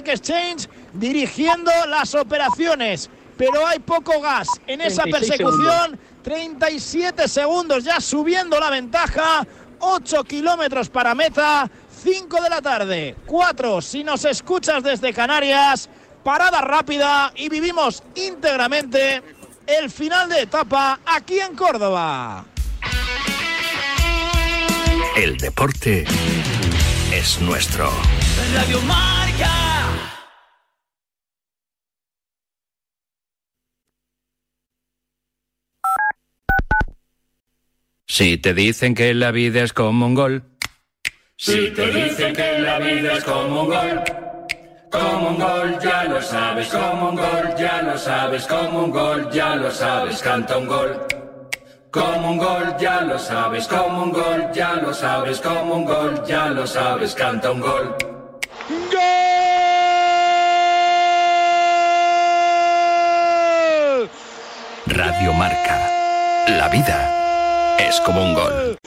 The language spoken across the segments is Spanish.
Bike Exchange dirigiendo las operaciones. Pero hay poco gas en esa persecución. 37 segundos ya subiendo la ventaja. 8 kilómetros para meta. 5 de la tarde. 4 si nos escuchas desde Canarias. Parada rápida y vivimos íntegramente el final de etapa aquí en Córdoba. El deporte es nuestro. Radio Marca. Si te dicen que la vida es como un gol. Si te dicen que la vida es como un gol. Como un gol, ya lo sabes, como un gol, ya lo sabes, como un gol, ya lo sabes, canta un gol. Como un gol, ya lo sabes, como un gol, ya lo sabes, como un gol, ya lo sabes, canta un gol. Radio Marca. La vida es como un gol.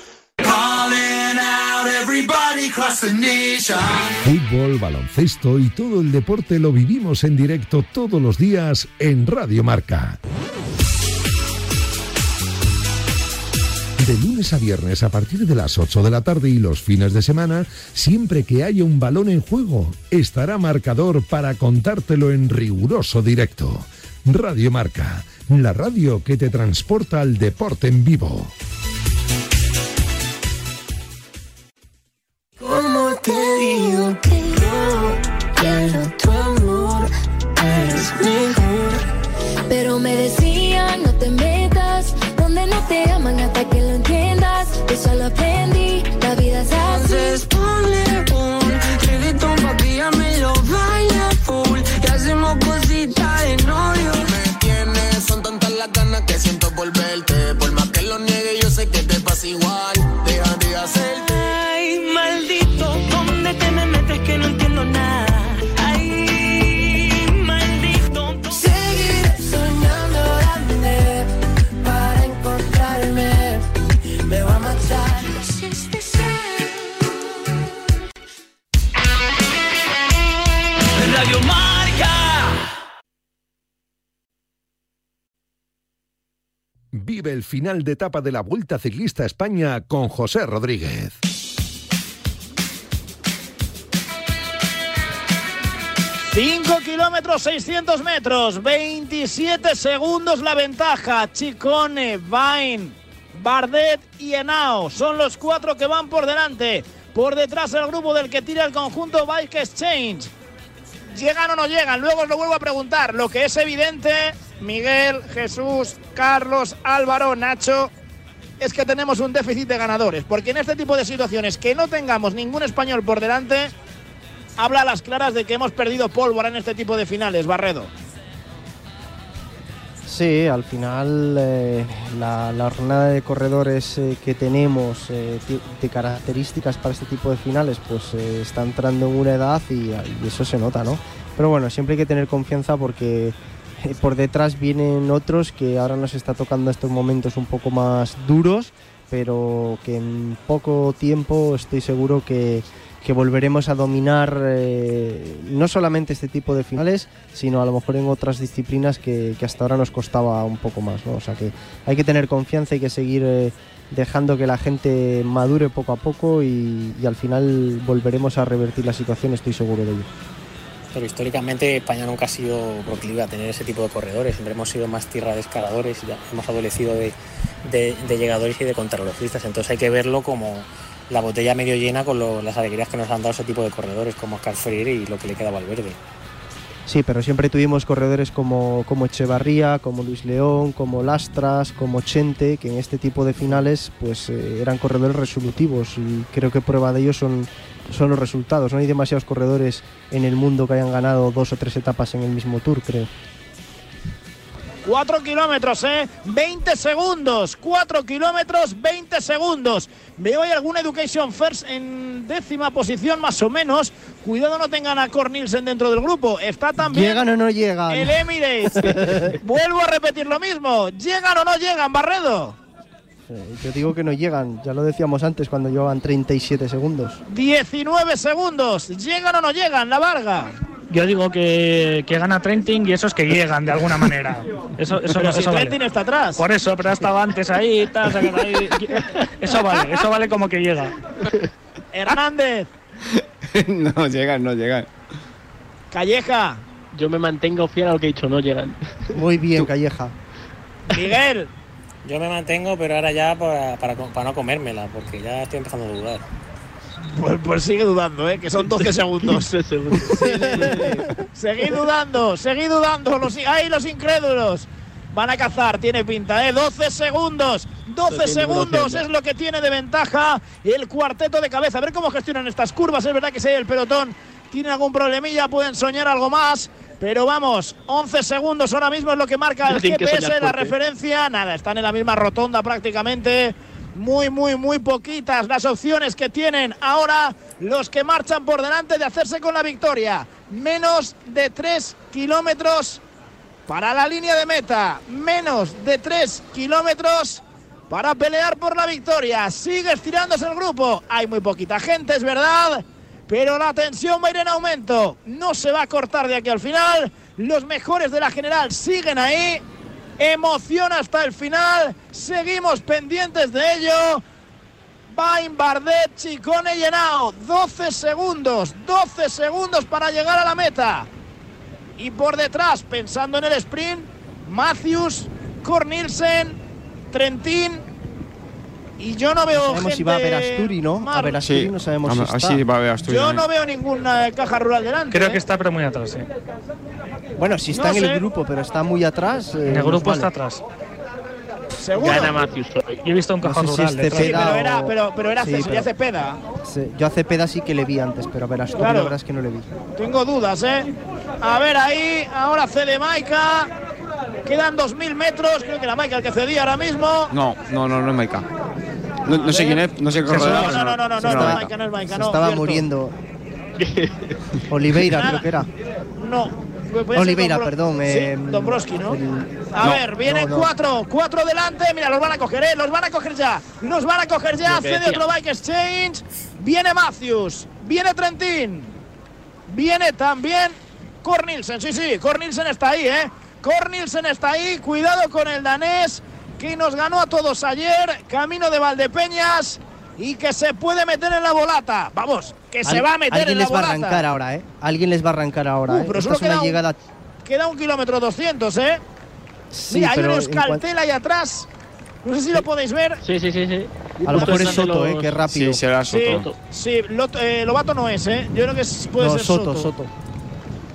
Fútbol, baloncesto y todo el deporte lo vivimos en directo todos los días en Radio Marca. De lunes a viernes a partir de las 8 de la tarde y los fines de semana, siempre que haya un balón en juego, estará marcador para contártelo en riguroso directo. Radio Marca, la radio que te transporta al deporte en vivo. Pero me no te metas donde no te aman final de etapa de la Vuelta Ciclista España con José Rodríguez. Cinco kilómetros 600 metros, 27 segundos la ventaja. Chicone, Vain, Bardet y Henao son los cuatro que van por delante. Por detrás el grupo del que tira el conjunto Bike Exchange. ¿Llegan o no llegan? Luego os lo vuelvo a preguntar. Lo que es evidente, Miguel, Jesús, Carlos, Álvaro, Nacho, es que tenemos un déficit de ganadores. Porque en este tipo de situaciones, que no tengamos ningún español por delante, habla a las claras de que hemos perdido pólvora en este tipo de finales, Barredo. Sí, al final eh, la, la jornada de corredores eh, que tenemos eh, de características para este tipo de finales pues está entrando en una edad y, y eso se nota, ¿no? Pero bueno, siempre hay que tener confianza porque eh, por detrás vienen otros que ahora nos está tocando estos momentos un poco más duros, pero que en poco tiempo estoy seguro que, volveremos a dominar eh, no solamente este tipo de finales, sino a lo mejor en otras disciplinas que, hasta ahora nos costaba un poco más. O sea que hay que tener confianza, hay que seguir eh, dejando que la gente madure poco a poco y al final volveremos a revertir la situación, estoy seguro de ello. Pero históricamente España nunca ha sido proclive a tener ese tipo de corredores. Siempre hemos sido más tierra de escaladores ya hemos adolecido de, llegadores y de contrarrelojistas. Entonces hay que verlo como la botella medio llena con las alegrías que nos han dado ese tipo de corredores como Oscar Freire y lo que le queda a Valverde. Sí, pero siempre tuvimos corredores como, como Echevarría, como Luis León, como Lastras, como Chente, que en este tipo de finales pues eh, eran corredores resolutivos y creo que prueba de ello son, son los resultados. No hay demasiados corredores en el mundo que hayan ganado dos o tres etapas en el mismo tour, creo. 4 kilómetros, ¿eh? 20 segundos. 4 kilómetros, 20 segundos. Veo ahí alguna Education First en décima posición, más o menos. Cuidado, no tengan a Cornilsen dentro del grupo. Está también. ¿Llegan o no llegan? El Emirates. Vuelvo a repetir lo mismo. ¿Llegan o no llegan, Barredo? Eh, Yo digo que no llegan, ya lo decíamos antes cuando llevaban 37 segundos. 19 segundos. ¿Llegan o no llegan, la Varga? Yo digo que, que gana Trentin y esos que llegan de alguna manera. Eso, eso, Pero eso si. Trentin está atrás. Por eso, pero estaba antes ahí, tal, se queda ahí. Eso vale, eso vale como que llega. Hernández, no llegan, no llegan. Calleja, Yo me mantengo fiel a lo que he dicho, no llegan. Muy bien, Calleja. Miguel. Yo me mantengo, pero ahora ya para, para, para no comérmela, porque ya estoy empezando a dudar. Pues, pues sigue dudando, ¿eh? que son 12 segundos. seguid dudando, seguid dudando. Los, ¡Ay, los incrédulos! Van a cazar, tiene pinta, ¿eh? 12 segundos. 12 tiene segundos es lo que tiene de ventaja el cuarteto de cabeza. A ver cómo gestionan estas curvas. Es verdad que si hay el pelotón tiene algún problemilla, pueden soñar algo más. Pero vamos, 11 segundos ahora mismo es lo que marca el GPS, la fuerte. referencia. Nada, están en la misma rotonda prácticamente. Muy, muy, muy poquitas las opciones que tienen ahora los que marchan por delante de hacerse con la victoria. Menos de 3 kilómetros para la línea de meta. Menos de 3 kilómetros para pelear por la victoria. Sigue estirándose el grupo. Hay muy poquita gente, es verdad. Pero la tensión va a ir en aumento. No se va a cortar de aquí al final. Los mejores de la general siguen ahí. Emoción hasta el final. Seguimos pendientes de ello. Bain, Bardet, Chicone y Henao. 12 segundos. 12 segundos para llegar a la meta. Y por detrás, pensando en el sprint, Matthews, Cornilsen, Trentín. Y yo no veo No sabemos gente si va a ver Asturi, ¿no? A ver Asturi no sabemos si está. va a haber Asturias. Yo no veo ninguna caja rural delante. Creo ¿eh? que está, pero muy atrás, sí. Bueno, si está No en el grupo, pero está muy atrás. eh, En el grupo vale. está atrás. Seguro. Gana Matthews hoy. Yo he visto un No cajón sé si rural. detrás. Sí, pero era, pero, pero era Sí, pero- Cepeda. Sí, Yo a Cepeda sí que le vi antes, pero a ver Asturi Claro. la verdad es que no le vi. Tengo dudas, ¿eh? A ver ahí, ahora cede Maika. Quedan 2.000 metros. Creo que era Maika el que cedía ahora mismo. No, no, no, no es Maika. No, no sé quién es, no sé qué. No, no, no, no, no, no, es estaba cierto. muriendo. Oliveira, creo que era. No. Oliveira, perdón, Sí, eh, Dombrowski, ¿no? el- A No, ver, vienen no, no. cuatro, cuatro delante. Mira, los van a coger, ¿eh? Los van a coger ya. Los van a coger ya. Cede otro Bike Exchange. Viene Matthews. Viene Trentín. Viene también Cornilsen. Sí, sí, Cornilsen está ahí, ¿eh? Cornilsen está ahí. Cuidado con el danés que nos ganó a todos ayer. Camino de Valdepeñas. Y que se puede meter en la volata. Vamos, que se Al- va a meter Alguien en la les va a volata. arrancar ahora, ¿eh? Alguien les va a arrancar ahora, Uh, ¿eh? pero Esta solo es una queda un- llegada. Queda un kilómetro 200, ¿eh? Sí, Mira, hay un Euskaltel ahí atrás. No sé si lo podéis ver. Sí, sí, sí, sí. A lo mejor es Soto, los- ¿eh? Que rápido. Sí, será Sí, Soto. sí Lot- eh, Lobato no es, ¿eh? Yo creo que puede no, ser Soto, Soto. Soto.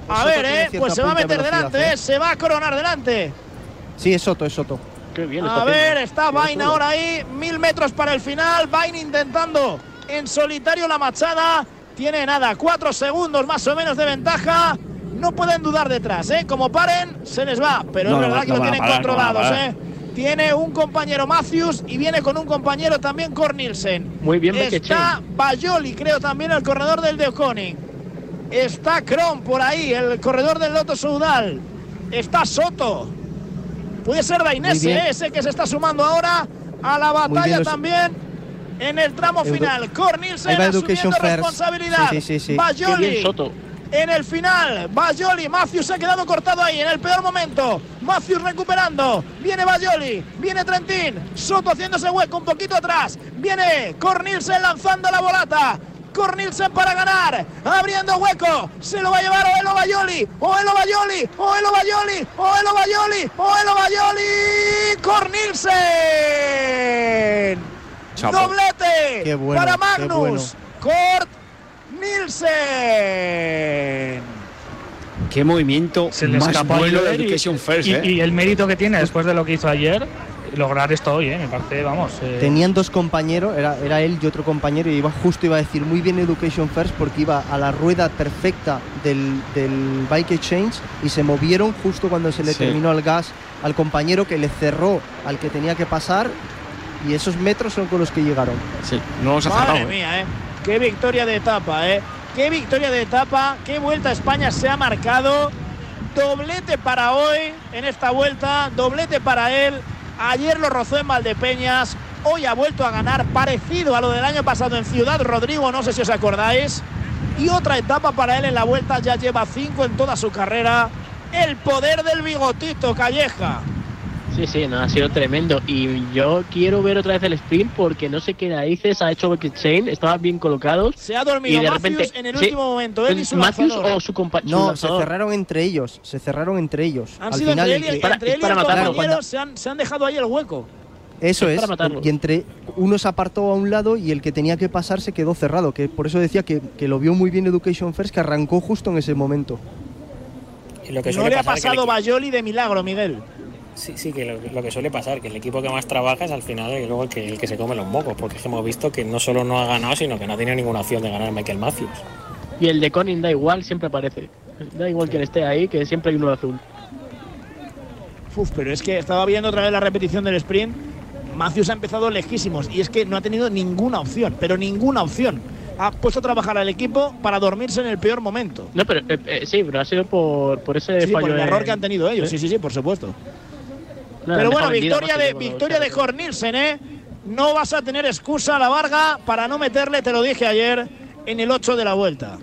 A Soto ver, ¿eh? Pues se va a meter delante, ¿eh? ¿eh? Se va a coronar delante. Sí, es Soto, es Soto. Qué bien A ver, haciendo. está Vain ahora ahí. Mil metros para el final. Vain intentando en solitario la machada. Tiene nada, cuatro segundos más o menos de ventaja. No pueden dudar detrás, ¿eh? Como paren, se les va. Pero No, es verdad no que lo tienen parar, controlados. ¿eh? Tiene un compañero Matthews y viene con un compañero también Cornilsen. Muy bien, Está Bayoli, creo también, el corredor del de. Está Kron por ahí, el corredor del Loto Soudal. Está Soto. Puede ser Dainese. ¿eh? ese que se está sumando ahora a la batalla también en el tramo Edu- final. Cornilsen asumiendo First. responsabilidad. Sí, sí, sí, Bayoli Soto. en el final. Bayoli, Matthews se ha quedado cortado ahí en el peor momento. Matthews recuperando. Viene Bayoli, viene Trentín. Soto haciéndose hueco un poquito atrás. Viene Cornilsen lanzando la volata. Cornilsen para ganar, abriendo hueco, se lo va a llevar Oelo Bayoli, Oelo Bayoli, Oelo Bayoli, Oelo Bayoli, Oelo Bayoli, Cornilsen. Chapo. Doblete Qué bueno, para qué Magnus, Nielsen. Qué movimiento Se le más escapó a bueno de Education First, y, ¿eh? y el mérito que tiene después de lo que hizo ayer, lograr esto hoy, ¿eh? Me parece, vamos. eh, Tenían dos compañeros, era, era él y otro compañero, y iba justo iba a decir muy bien Education First porque iba a la rueda perfecta del, del Bike Exchange y se movieron justo cuando se le Sí. terminó el gas al compañero que le cerró al que tenía que pasar y esos metros son con los que llegaron. Sí, no los ha Madre cerrado. ¿eh? mía, ¿eh? Qué victoria de etapa, ¿eh? Qué victoria de etapa, qué vuelta a España se ha marcado. Doblete para hoy en esta vuelta, doblete para él. Ayer lo rozó en Valdepeñas, hoy ha vuelto a ganar parecido a lo del año pasado en Ciudad Rodrigo, no sé si os acordáis. y otra etapa para él en la vuelta. Ya lleva cinco en toda su carrera. El poder del bigotito, Calleja. Sí, sí, no, ha sido tremendo. Y yo quiero ver otra vez el sprint porque no sé qué narices ha hecho Shane. Estaban bien colocados. Se ha dormido y de Matthews repente, en el sí, último momento. Él y su Matthews lanzador. o su compañero. No, se cerraron entre ellos. Se cerraron entre ellos. Han Al sido final, entre él, y- el que- entre él y el compañero se han, se han dejado ahí el hueco. Eso Es es. para matarlo. Y entre uno se apartó a un lado y el que tenía que pasar se quedó cerrado. Que por eso decía que, que lo vio muy bien Education First, que arrancó justo en ese momento. Y lo que No le ha pasado Bayoli de milagro, Miguel. Sí, sí, que lo, lo que suele pasar, que el equipo que más trabaja es al final el, luego el que, el que se come los mocos, porque es que hemos visto que no solo no ha ganado, sino que no ha tenido ninguna opción de ganar Michael Matthews. Y el de Conin da igual, siempre aparece. Da igual quien esté ahí, que siempre hay uno azul. Uf, pero es que estaba viendo otra vez la repetición del sprint. Matthews ha empezado lejísimos y es que no ha tenido ninguna opción, pero ninguna opción. Ha puesto a trabajar al equipo para dormirse en el peor momento. No, pero eh, eh, sí, pero ha sido por, por ese Sí, fallo. por el error que han tenido ellos. Sí, sí, sí, por supuesto. Pero bueno, victoria de victoria de Cornilsen, ¿eh? No vas a tener excusa a la Varga para no meterle, te lo dije ayer, en el 8 de la vuelta.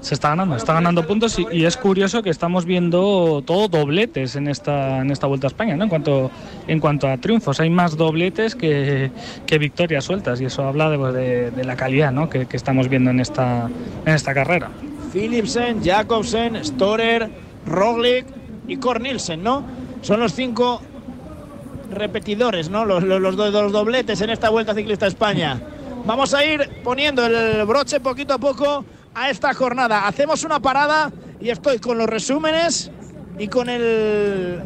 Se está ganando, está ganando puntos y, y es curioso que estamos viendo todo dobletes en esta, en esta Vuelta a España, ¿no? En cuanto, en cuanto a triunfos, hay más dobletes que, que victorias sueltas y eso habla de, de- de la calidad ¿no? que, que estamos viendo en esta, en esta carrera. Philipsen, Jacobsen, Storer, Roglic y Cornilsen, ¿no? Son los cinco repetidores, ¿no? Los, los, los do- los dobletes en esta Vuelta Ciclista a España. Vamos a ir poniendo el broche poquito a poco a esta jornada. Hacemos una parada y estoy con los resúmenes y con el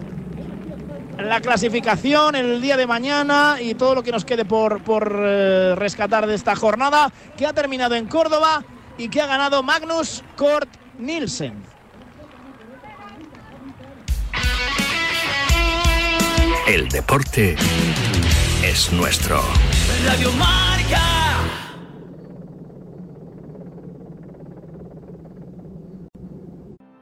la clasificación el día de mañana y todo lo que nos quede por, por eh, rescatar de esta jornada que ha terminado en Córdoba y que ha ganado Magnus Kort Nielsen. El deporte es nuestro. Radio Marca.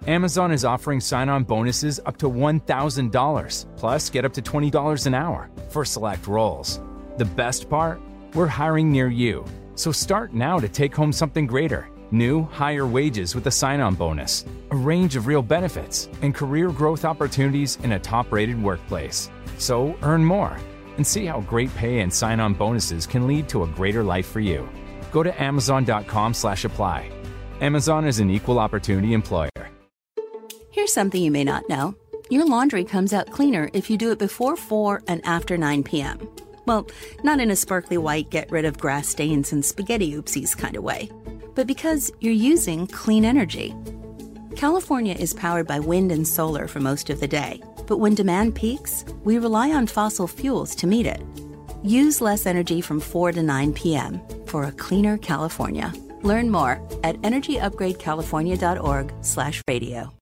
Amazon is offering sign on bonuses up to $1,000, plus get up to $20 an hour for select roles. The best part? We're hiring near you. So start now to take home something greater new, higher wages with a sign on bonus, a range of real benefits, and career growth opportunities in a top rated workplace. So earn more and see how great pay and sign on bonuses can lead to a greater life for you. Go to amazon.com slash apply. Amazon is an equal opportunity employer. Here's something you may not know your laundry comes out cleaner if you do it before 4 and after 9 p.m. Well, not in a sparkly white, get rid of grass stains and spaghetti oopsies kind of way, but because you're using clean energy. California is powered by wind and solar for most of the day, but when demand peaks, we rely on fossil fuels to meet it. Use less energy from 4 to 9 p.m. for a cleaner California. Learn more at energyupgradecalifornia.org/radio.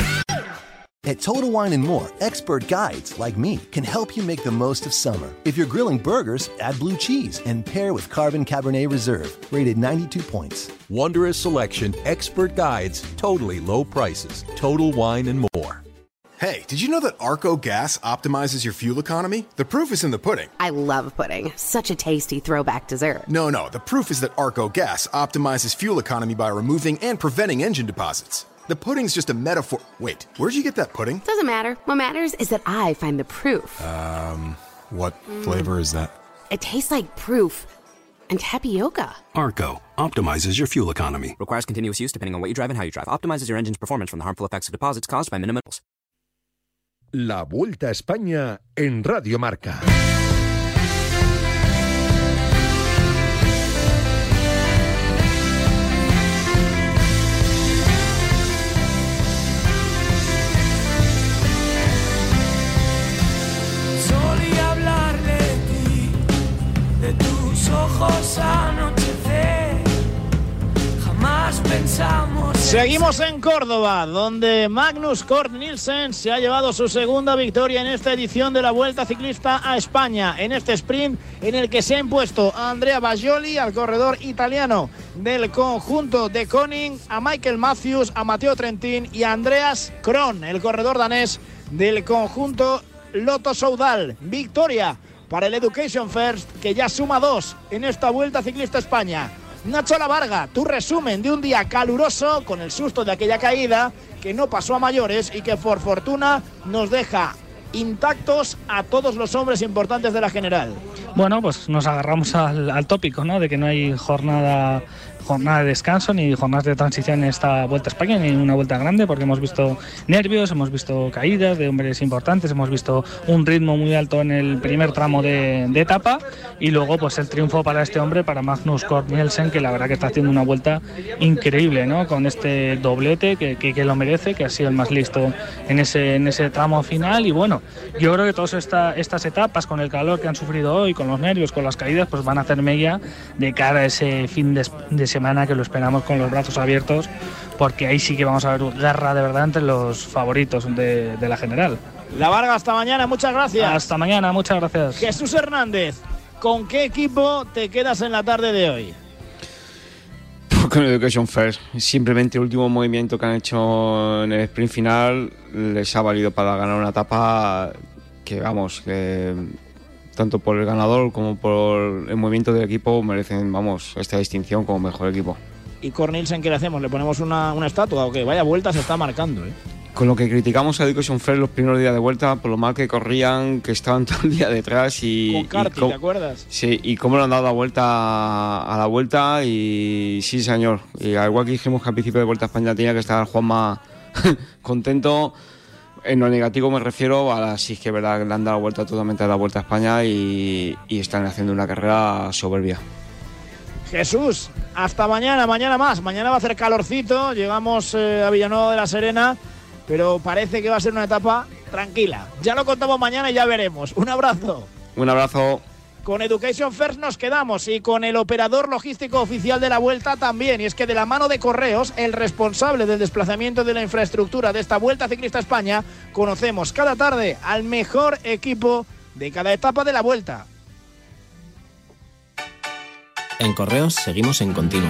At Total Wine and More, expert guides like me can help you make the most of summer. If you're grilling burgers, add blue cheese and pair with Carbon Cabernet Reserve, rated 92 points. Wondrous selection, expert guides, totally low prices. Total Wine and More. Hey, did you know that Arco Gas optimizes your fuel economy? The proof is in the pudding. I love pudding. Such a tasty throwback dessert. No, no, the proof is that Arco Gas optimizes fuel economy by removing and preventing engine deposits. The pudding's just a metaphor. Wait, where'd you get that pudding? Doesn't matter. What matters is that I find the proof. Um, what flavor is that? It tastes like proof and tapioca. Arco optimizes your fuel economy. Requires continuous use depending on what you drive and how you drive. Optimizes your engine's performance from the harmful effects of deposits caused by minerals. La Vuelta a España en Radio Marca. Ojos anochecer. Jamás pensamos Seguimos en Córdoba, donde Magnus Kort Nielsen se ha llevado su segunda victoria en esta edición de la Vuelta Ciclista a España, en este sprint en el que se ha impuesto a Andrea Bajoli, al corredor italiano del conjunto de Koning, a Michael Matthews, a Matteo Trentin y a Andreas Kron, el corredor danés del conjunto Lotto Soudal. Victoria para el Education First, que ya suma dos en esta Vuelta Ciclista España. Nacho La Varga, tu resumen de un día caluroso con el susto de aquella caída que no pasó a mayores y que por fortuna nos deja intactos a todos los hombres importantes de la general. Bueno, pues nos agarramos al tópico, ¿no? De que no hay jornada jornada de descanso ni jornadas de transición en esta Vuelta a España ni una vuelta grande porque hemos visto nervios, hemos visto caídas de hombres importantes, hemos visto un ritmo muy alto en el primer tramo de, de etapa y luego pues el triunfo para este hombre, para Magnus Kort Nielsen, que la verdad que está haciendo una vuelta increíble, ¿no? Con este doblete que, que, que lo merece, que ha sido el más listo en ese, en ese tramo final y bueno, yo creo que todas esta, estas etapas con el calor que han sufrido hoy, con los nervios, con las caídas, pues van a hacer mella de cara a ese fin de, de semana que lo esperamos con los brazos abiertos, porque ahí sí que vamos a ver guerra de verdad entre los favoritos de, de la general. La Varga, hasta mañana, muchas gracias. Hasta mañana, muchas gracias. Jesús Hernández, ¿con qué equipo te quedas en la tarde de hoy? Con Education First. Simplemente el último movimiento que han hecho en el sprint final les ha valido para ganar una etapa que, vamos, que tanto por el ganador como por el movimiento del equipo merecen, vamos, esta distinción como mejor equipo. ¿Y Cornelsen qué le hacemos? ¿Le ponemos una, una estatua o qué? Vaya vuelta se está marcando, ¿eh? Con lo que criticamos a Education First los primeros días de vuelta, por lo mal que corrían, que estaban todo el día detrás y... Con Carti, y cómo- ¿te acuerdas? Sí, y cómo le han dado la vuelta a la vuelta y sí, señor. Y al igual que dijimos que al principio de Vuelta a España tenía que estar Juanma contento, en lo negativo me refiero a la sí es que verdad le han dado la vuelta totalmente a la Vuelta a España y, y están haciendo una carrera soberbia. Jesús, hasta mañana, mañana más. Mañana va a hacer calorcito. Llegamos eh, a Villanueva de la Serena, pero parece que va a ser una etapa tranquila. Ya lo contamos mañana y ya veremos. Un abrazo. Un abrazo. Con Education First nos quedamos y con el operador logístico oficial de la vuelta también. Y es que de la mano de Correos, el responsable del desplazamiento de la infraestructura de esta Vuelta Ciclista a España, conocemos cada tarde al mejor equipo de cada etapa de la vuelta. En Correos seguimos en continuo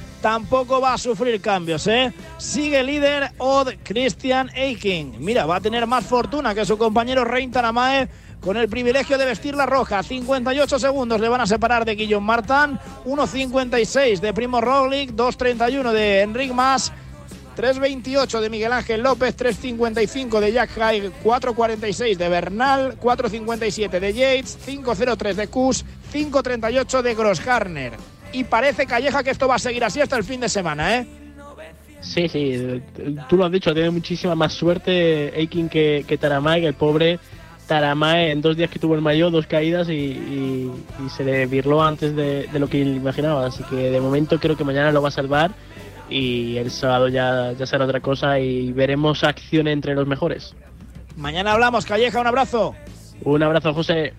tampoco va a sufrir cambios, ¿eh? Sigue líder Odd Christian Eiking. Mira, va a tener más fortuna que su compañero Rein Tanamae con el privilegio de vestir la roja. 58 segundos le van a separar de Guillaume Martin, 1.56 de Primo Roglic, 2.31 de Enric Mas, 3.28 de Miguel Ángel López, 3.55 de Jack Haig, 4.46 de Bernal, 4.57 de Yates, 5.03 de Kus, 5.38 de Grosskarner. Y parece, Calleja, que esto va a seguir así hasta el fin de semana, ¿eh? Sí, sí, tú lo has dicho, tiene muchísima más suerte Aikin que, que Taramae, que el pobre Taramae en dos días que tuvo el mayo, dos caídas y, y- y se le virló antes de, de lo que imaginaba. Así que de momento creo que mañana lo va a salvar y el sábado ya, ya será otra cosa y veremos acción entre los mejores. Mañana hablamos, Calleja, un abrazo. Un abrazo, José.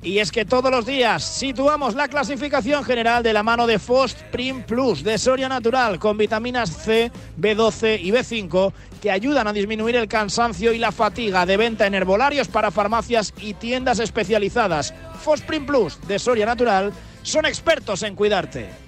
Y es que todos los días situamos la clasificación general de la mano de Fost Prim Plus de Soria Natural con vitaminas C, B12 y B5 que ayudan a disminuir el cansancio y la fatiga de venta en herbolarios para farmacias y tiendas especializadas. Fost Prim Plus de Soria Natural son expertos en cuidarte.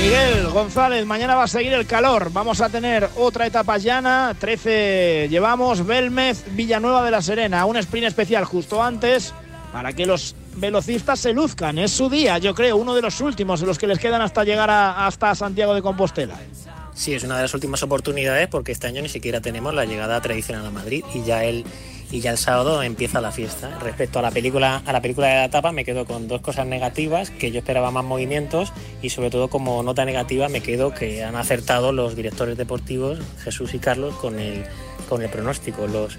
Miguel González, mañana va a seguir el calor. Vamos a tener otra etapa llana. 13 llevamos. Belmez, Villanueva de la Serena. Un sprint especial justo antes para que los velocistas se luzcan. Es su día, yo creo, uno de los últimos de los que les quedan hasta llegar a- hasta Santiago de Compostela. Sí, es una de las últimas oportunidades porque este año ni siquiera tenemos la llegada tradicional a Madrid y ya el y ya el sábado empieza la fiesta. Respecto a la película a la película de la etapa me quedo con dos cosas negativas, que yo esperaba más movimientos y sobre todo como nota negativa me quedo que han acertado los directores deportivos Jesús y Carlos con el con el pronóstico, los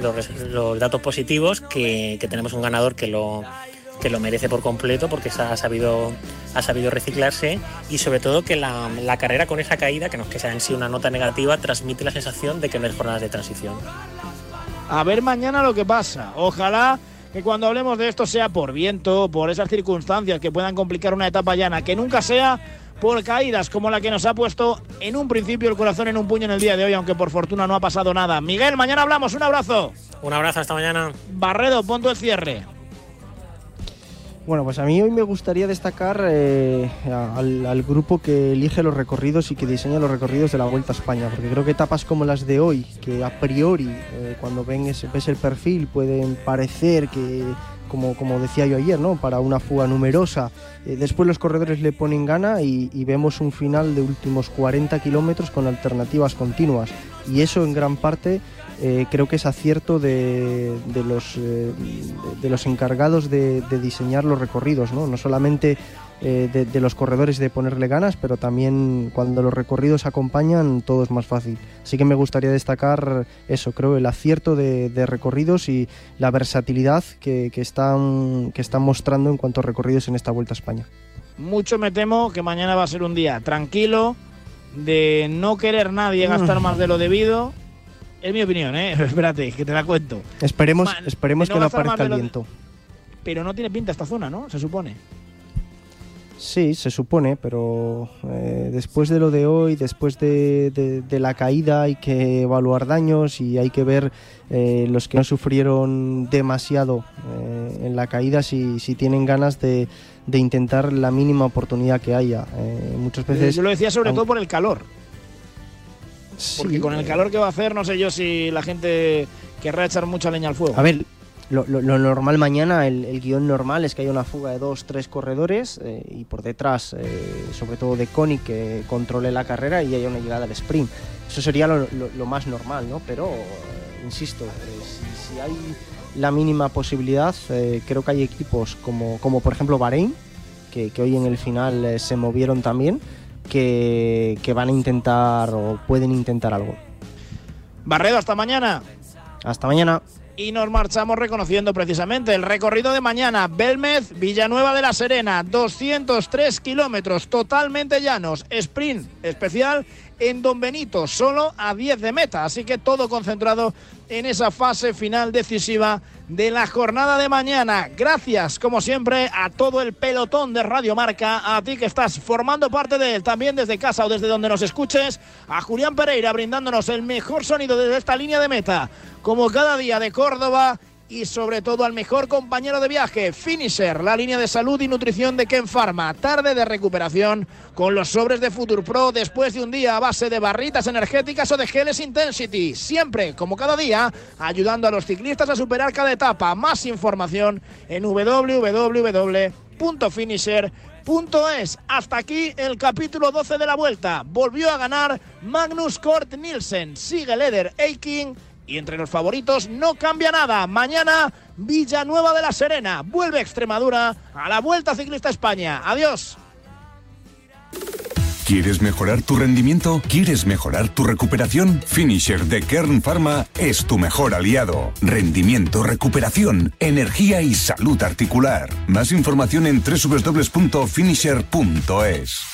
los, datos positivos que, que tenemos un ganador que lo que lo merece por completo porque ha sabido ha sabido reciclarse y sobre todo que la, la carrera con esa caída que no es que sea en sí una nota negativa transmite la sensación de que no es jornadas de transición A ver mañana lo que pasa. Ojalá que cuando hablemos de esto sea por viento, por esas circunstancias que puedan complicar una etapa llana, que nunca sea por caídas como la que nos ha puesto en un principio el corazón en un puño en el día de hoy, aunque por fortuna no ha pasado nada. Miguel, mañana hablamos. Un abrazo. un abrazo hasta mañana Barredo, punto el cierre. Bueno, pues a mí hoy me gustaría destacar eh, al, al grupo que elige los recorridos y que diseña los recorridos de la Vuelta a España, porque creo que etapas como las de hoy, que a priori, eh, cuando ven ese- ves el perfil, pueden parecer que, como, como decía yo ayer, ¿no? para una fuga numerosa, eh, después los corredores le ponen gana y, y vemos un final de últimos 40 kilómetros con alternativas continuas. Y eso en gran parte eh, creo que es acierto de, de los, eh, de, los encargados de, de diseñar los recorridos, no, no solamente eh, de, de los corredores de ponerle ganas, pero también cuando los recorridos acompañan todo es más fácil. Así que me gustaría destacar eso, creo, el acierto de, de recorridos y la versatilidad que, que están, que están mostrando en cuanto a recorridos en esta Vuelta a España. Mucho me temo que mañana va a ser un día tranquilo, de no querer nadie gastar más de lo debido. Es mi opinión, ¿eh? Espérate, que te la cuento. Esperemos, Man, esperemos que no aparezca el viento. Pero no tiene pinta esta zona, ¿no? Se supone. Sí, se supone, pero eh, después de lo de hoy, después de, de- de la caída, hay que evaluar daños y hay que ver eh, los que no sufrieron demasiado eh, en la caída si, si tienen ganas de, de intentar la mínima oportunidad que haya. Eh, muchas veces. Yo lo decía sobre todo por el calor. Porque Sí, con el calor que va a hacer, no sé yo si la gente querrá echar mucha leña al fuego. A ver, lo, lo- lo normal mañana, el, el guion normal es que haya una fuga de dos, tres corredores eh, y por detrás, eh, sobre todo de Connie, que controle la carrera y haya una llegada al sprint. Eso sería lo, lo- lo más normal, ¿no? Pero, eh, insisto, eh, si, si hay la mínima posibilidad, eh, creo que hay equipos como, como por ejemplo Bahrein, que, que hoy en el final eh, se movieron también, que, que van a intentar o pueden intentar algo. Barredo, hasta mañana. Hasta mañana. Y nos marchamos reconociendo precisamente el recorrido de mañana. Belmez, Villanueva de la Serena, 203 kilómetros totalmente llanos. Sprint especial en Don Benito, solo a 10 de meta. Así que todo concentrado en esa fase final decisiva de la jornada de mañana. Gracias, como siempre, a todo el pelotón de Radio Marca, a ti que estás formando parte de él, también desde casa o desde donde nos escuches, a Julián Pereira brindándonos el mejor sonido desde esta línea de meta, como cada día de Córdoba. Y sobre todo al mejor compañero de viaje, Finisher, la línea de salud y nutrición de Ken Pharma. Tarde de recuperación con los sobres de Future Pro después de un día a base de barritas energéticas o de geles Intensity. Siempre, como cada día, ayudando a los ciclistas a superar cada etapa. Más información en www.finisher.es. Hasta aquí el capítulo 12 de la vuelta. Volvió a ganar Magnus Kort Nielsen. Sigue Leder Eiking. Y entre los favoritos no cambia nada. Mañana Villanueva de la Serena. Vuelve Extremadura a la Vuelta Ciclista España. Adiós. ¿Quieres mejorar tu rendimiento? ¿Quieres mejorar tu recuperación? Finisher de Kern Pharma es tu mejor aliado. Rendimiento, recuperación, energía y salud articular. Más información en www.finisher.es.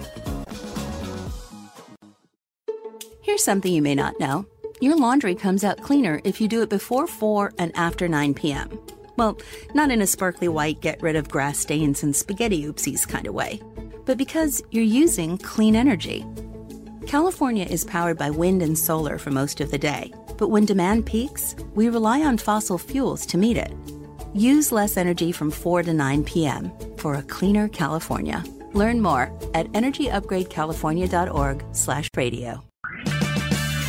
Here's something you may not know your laundry comes out cleaner if you do it before 4 and after 9 p.m. Well, not in a sparkly white, get rid of grass stains and spaghetti oopsies kind of way, but because you're using clean energy. California is powered by wind and solar for most of the day, but when demand peaks, we rely on fossil fuels to meet it. Use less energy from 4 to 9 p.m. for a cleaner California. Learn more at energyupgradecalifornia.org/radio.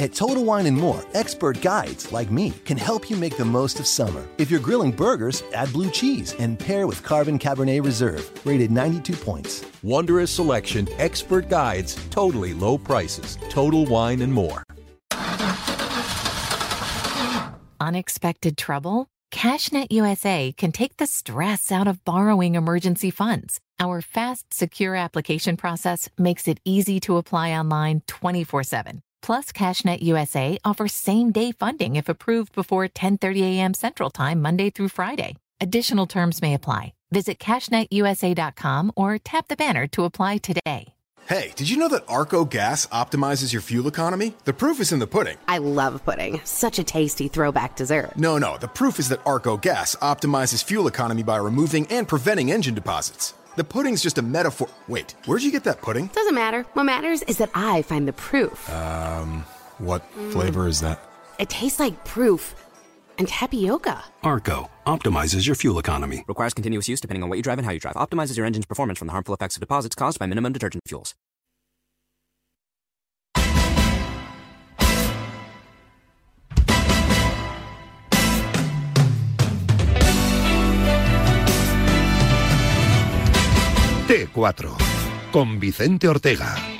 At Total Wine and More, expert guides like me can help you make the most of summer. If you're grilling burgers, add blue cheese and pair with Carbon Cabernet Reserve, rated 92 points. Wondrous selection, expert guides, totally low prices. Total Wine and More. Unexpected trouble? CashNet USA can take the stress out of borrowing emergency funds. Our fast, secure application process makes it easy to apply online 24 7. Plus, CashNet USA offers same-day funding if approved before 10:30 a.m. Central Time Monday through Friday. Additional terms may apply. Visit cashnetusa.com or tap the banner to apply today. Hey, did you know that Arco Gas optimizes your fuel economy? The proof is in the pudding. I love pudding. Such a tasty throwback dessert. No, no, the proof is that Arco Gas optimizes fuel economy by removing and preventing engine deposits. The pudding's just a metaphor. Wait, where'd you get that pudding? Doesn't matter. What matters is that I find the proof. Um, what flavor is that? It tastes like proof and tapioca. Arco optimizes your fuel economy. Requires continuous use depending on what you drive and how you drive. Optimizes your engine's performance from the harmful effects of deposits caused by minimum detergent fuels. T4 con Vicente Ortega.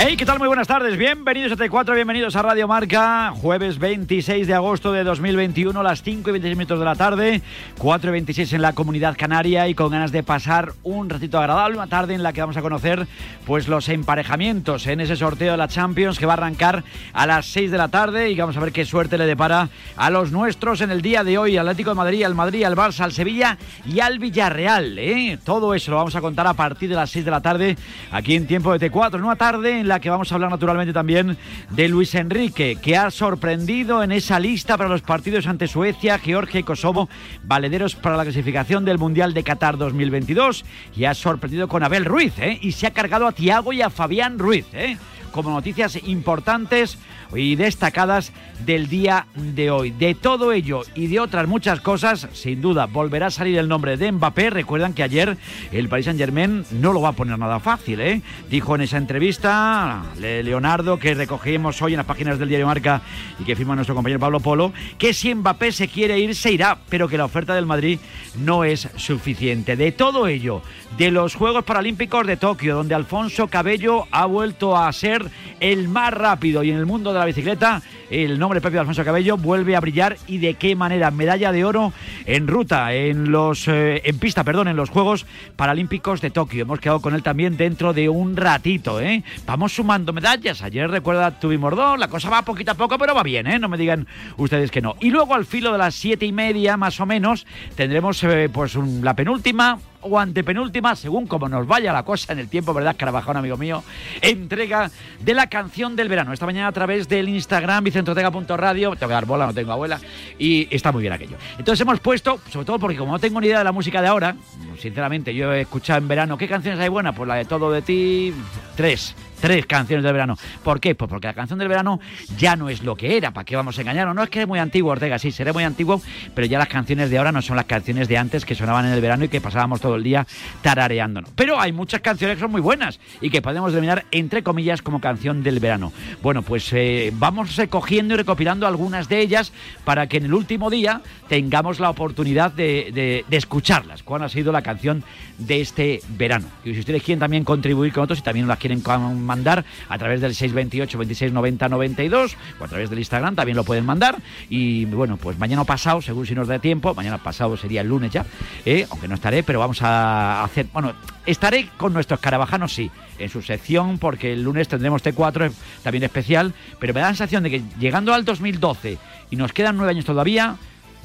Hey, ¿qué tal? Muy buenas tardes. Bienvenidos a T4, bienvenidos a Radio Marca. Jueves 26 de agosto de 2021, las 5 y 26 minutos de la tarde, 4 y 26 en la comunidad canaria y con ganas de pasar un ratito agradable, una tarde en la que vamos a conocer pues los emparejamientos en ese sorteo de la Champions que va a arrancar a las 6 de la tarde y vamos a ver qué suerte le depara a los nuestros en el día de hoy. Atlético de Madrid, al Madrid, al Barça, al Sevilla y al Villarreal. ¿eh? Todo eso lo vamos a contar a partir de las 6 de la tarde aquí en tiempo de T4, en una tarde en la que vamos a hablar naturalmente también de Luis Enrique, que ha sorprendido en esa lista para los partidos ante Suecia, Georgia y Kosovo, valederos para la clasificación del Mundial de Qatar 2022, y ha sorprendido con Abel Ruiz, ¿eh? y se ha cargado a Tiago y a Fabián Ruiz, ¿eh? Como noticias importantes y destacadas del día de hoy. De todo ello y de otras muchas cosas, sin duda, volverá a salir el nombre de Mbappé. Recuerdan que ayer el Paris Saint Germain no lo va a poner nada fácil, ¿eh? Dijo en esa entrevista Le- Leonardo, que recogemos hoy en las páginas del diario Marca y que firma nuestro compañero Pablo Polo, que si Mbappé se quiere ir, se irá, pero que la oferta del Madrid no es suficiente. De todo ello, de los Juegos Paralímpicos de Tokio, donde Alfonso Cabello ha vuelto a ser el más rápido y en el mundo de la bicicleta, el nombre propio Alfonso Cabello vuelve a brillar y de qué manera. Medalla de oro en ruta, en los eh, en pista, perdón, en los Juegos Paralímpicos de Tokio. Hemos quedado con él también dentro de un ratito, ¿eh? Vamos sumando medallas. Ayer, recuerda, tuvimos dos. La cosa va poquito a poco, pero va bien, ¿eh? No me digan ustedes que no. Y luego al filo de las siete y media, más o menos, tendremos eh, pues un- la penúltima o antepenúltima, según como nos vaya la cosa en el tiempo, ¿verdad, Carabajón, amigo mío? Entrega de la canción del verano. Esta mañana a través del Instagram, vicentotega.radio, tengo que dar bola, no tengo abuela, y está muy bien aquello. Entonces hemos puesto, sobre todo porque como no tengo ni idea de la música de ahora, sinceramente, yo he escuchado en verano, ¿qué canciones hay buenas? Pues la de Todo de ti, tres tres canciones del verano. ¿Por qué? Pues porque la canción del verano ya no es lo que era. ¿Para qué vamos a engañarnos? No es que es muy antiguo, Ortega, sí, seré muy antiguo, pero ya las canciones de ahora no son las canciones de antes que sonaban en el verano y que pasábamos todo el día tarareándonos. Pero hay muchas canciones que son muy buenas y que podemos denominar, entre comillas, como canción del verano. Bueno, pues eh, vamos recogiendo y recopilando algunas de ellas para que en el último día tengamos la oportunidad de, de escucharlas. ¿Cuál ha sido la canción de este verano? Y si ustedes quieren también contribuir con otros y también las quieren mandar a través del 628 26 90 92 o a través del Instagram también lo pueden mandar. Y bueno pues mañana pasado según si nos da tiempo mañana pasado sería el lunes ya eh, aunque no estaré pero vamos a hacer bueno estaré con nuestros carabajanos sí en su sección porque el lunes tendremos T4 también especial pero me da la sensación de que llegando al 2012 y nos quedan nueve años todavía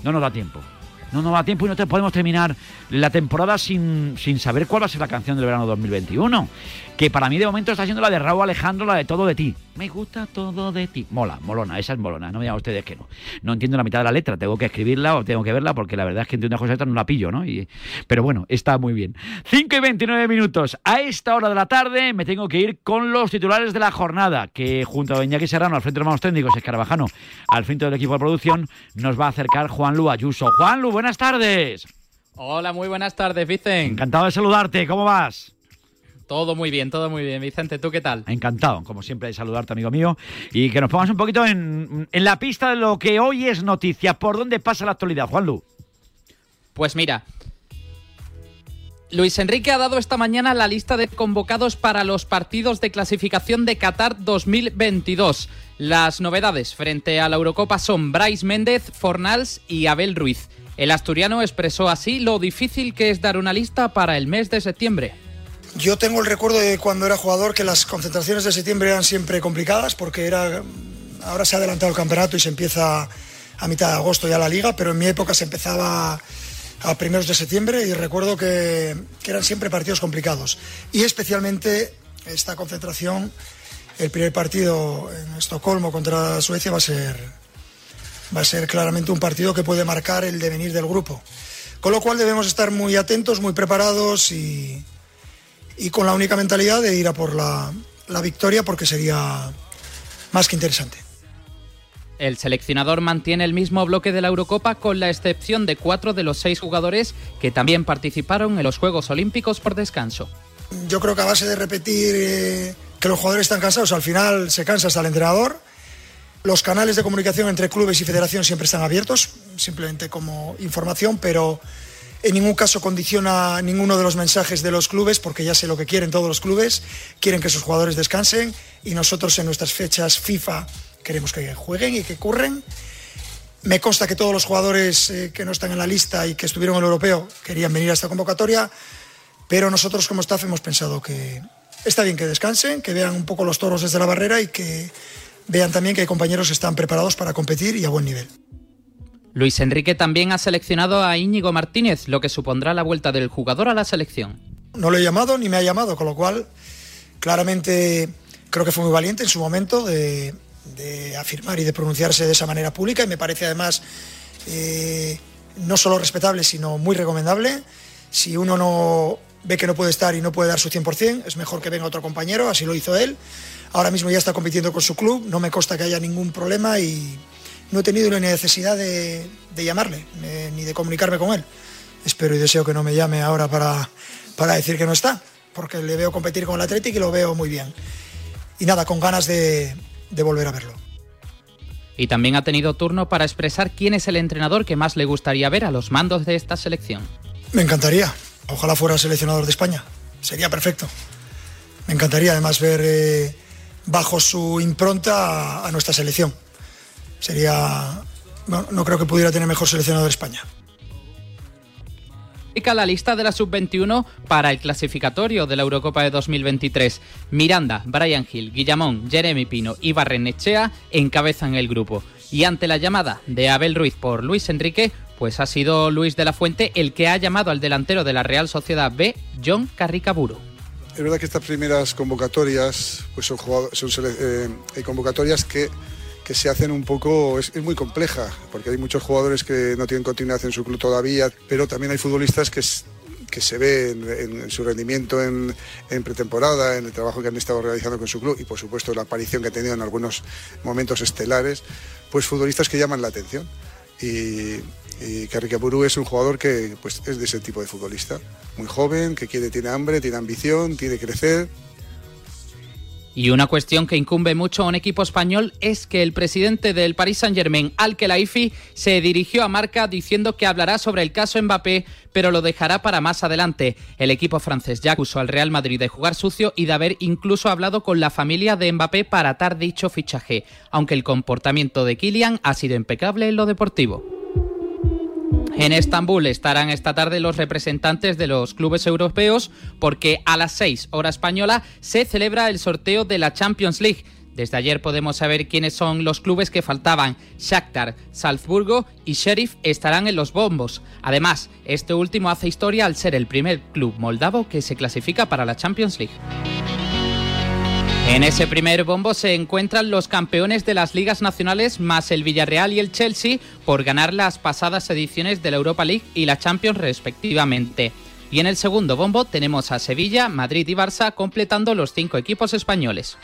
no nos da tiempo. No nos da tiempo y no te podemos terminar la temporada sin, sin saber cuál va a ser la canción del verano 2021 que para mí de momento está siendo la de Raúl Alejandro, la de Todo de ti. Me gusta todo de ti. Mola, molona, esa es molona, no me digan ustedes que no. No entiendo la mitad de la letra, tengo que escribirla o tengo que verla porque la verdad es que entre una cosa y otra no la pillo, ¿no? Y, pero bueno, está muy bien. 5 y 29 minutos. A esta hora de la tarde me tengo que ir con los titulares de la jornada, que junto a Iñaki Serrano, al frente de los manos técnicos, Escarabajano, al frente del equipo de producción, nos va a acercar Juan Lu Ayuso. Juan Lu, buenas tardes. Hola, muy buenas tardes, Vicen. Encantado de saludarte, ¿cómo vas? Todo muy bien, todo muy bien. Vicente, ¿tú qué tal? Encantado, como siempre, de saludarte, amigo mío, y que nos pongamos un poquito en, la pista de lo que hoy es noticia. ¿Por dónde pasa la actualidad, Juanlu? Pues mira, Luis Enrique ha dado esta mañana la lista de convocados para los partidos de clasificación de Qatar 2022. Las novedades frente a la Eurocopa son Bryce Méndez, Fornals y Abel Ruiz. El asturiano expresó así lo difícil que es dar una lista para el mes de septiembre. Yo tengo el recuerdo de cuando era jugador que las concentraciones de septiembre eran siempre complicadas porque era ahora se ha adelantado el campeonato y se empieza a mitad de agosto ya la liga, pero en mi época se empezaba a primeros de septiembre y recuerdo que, que eran siempre partidos complicados. Y especialmente esta concentración, el primer partido en Estocolmo contra Suecia va a ser, va a ser claramente un partido que puede marcar el devenir del grupo. Con lo cual debemos estar muy atentos, muy preparados y, y con la única mentalidad de ir a por la, la victoria porque sería más que interesante. El seleccionador mantiene el mismo bloque de la Eurocopa con la excepción de cuatro de los seis jugadores que también participaron en los Juegos Olímpicos por descanso. Yo creo que a base de repetir eh, que los jugadores están cansados, al final se cansa hasta el entrenador. Los canales de comunicación entre clubes y federación siempre están abiertos, simplemente como información, pero en ningún caso condiciona ninguno de los mensajes de los clubes, porque ya sé lo que quieren todos los clubes, quieren que sus jugadores descansen y nosotros en nuestras fechas FIFA queremos que jueguen y que curren. Me consta que todos los jugadores eh, que no están en la lista y que estuvieron en el europeo querían venir a esta convocatoria, pero nosotros como staff hemos pensado que está bien que descansen, que vean un poco los toros desde la barrera y que vean también que hay compañeros que están preparados para competir y a buen nivel. Luis Enrique también ha seleccionado a Íñigo Martínez, lo que supondrá la vuelta del jugador a la selección. No lo he llamado ni me ha llamado, con lo cual claramente creo que fue muy valiente en su momento de, afirmar y de pronunciarse de esa manera pública y me parece además eh, no solo respetable, sino muy recomendable. Si uno no ve que no puede estar y no puede dar su 100%, es mejor que venga otro compañero, así lo hizo él. Ahora mismo ya está compitiendo con su club, no me consta que haya ningún problema y, no he tenido la necesidad de, llamarle ni de comunicarme con él. Espero y deseo que no me llame ahora para, para decir que no está, porque le veo competir con el Atlético y lo veo muy bien. Y nada, con ganas de, de volver a verlo. Y también ha tenido turno para expresar quién es el entrenador que más le gustaría ver a los mandos de esta selección. Me encantaría. Ojalá fuera seleccionador de España. Sería perfecto. Me encantaría además ver eh, bajo su impronta a nuestra selección sería. No, creo que pudiera tener mejor seleccionador España la lista de la sub-21 para el clasificatorio de la Eurocopa de 2023. Miranda, Brian Hill, Guillamón, Jeremy Pino y Barrenechea encabezan el grupo. Y ante la llamada de Abel Ruiz por Luis Enrique, Pues ha sido Luis de la Fuente el que ha llamado al delantero de la Real Sociedad B, John Carricaburo. Es verdad que estas primeras convocatorias pues son, son eh, convocatorias que, que se hacen un poco, es, es muy compleja, porque hay muchos jugadores que no tienen continuidad en su club todavía, pero también hay futbolistas que, s- que se ven en, su rendimiento en, pretemporada, en el trabajo que han estado realizando con su club y por supuesto la aparición que ha tenido en algunos momentos estelares, pues futbolistas que llaman la atención. Y, y Carricaburu es un jugador que pues, es de ese tipo de futbolista, muy joven, que quiere, tiene hambre, tiene ambición, que crecer Y una cuestión que incumbe mucho a un equipo español es que el presidente del Paris Saint-Germain, Al Khelaifi, se dirigió a Marca diciendo que hablará sobre el caso Mbappé, pero lo dejará para más adelante. El equipo francés ya acusó al Real Madrid de jugar sucio y de haber incluso hablado con la familia de Mbappé para atar dicho fichaje, aunque el comportamiento de Kylian ha sido impecable en lo deportivo. En Estambul estarán esta tarde los representantes de los clubes europeos porque a las 6 hora española se celebra el sorteo de la Champions League. Desde ayer podemos saber quiénes son los clubes que faltaban. Shakhtar, Salzburgo y Sheriff estarán en los bombos. Además, este último hace historia al ser el primer club moldavo que se clasifica para la Champions League. En ese primer bombo se encuentran los campeones de las ligas nacionales más el Villarreal y el Chelsea por ganar las pasadas ediciones de la Europa League y la Champions respectivamente. Y en el segundo bombo tenemos a Sevilla, Madrid y Barça completando los cinco equipos españoles.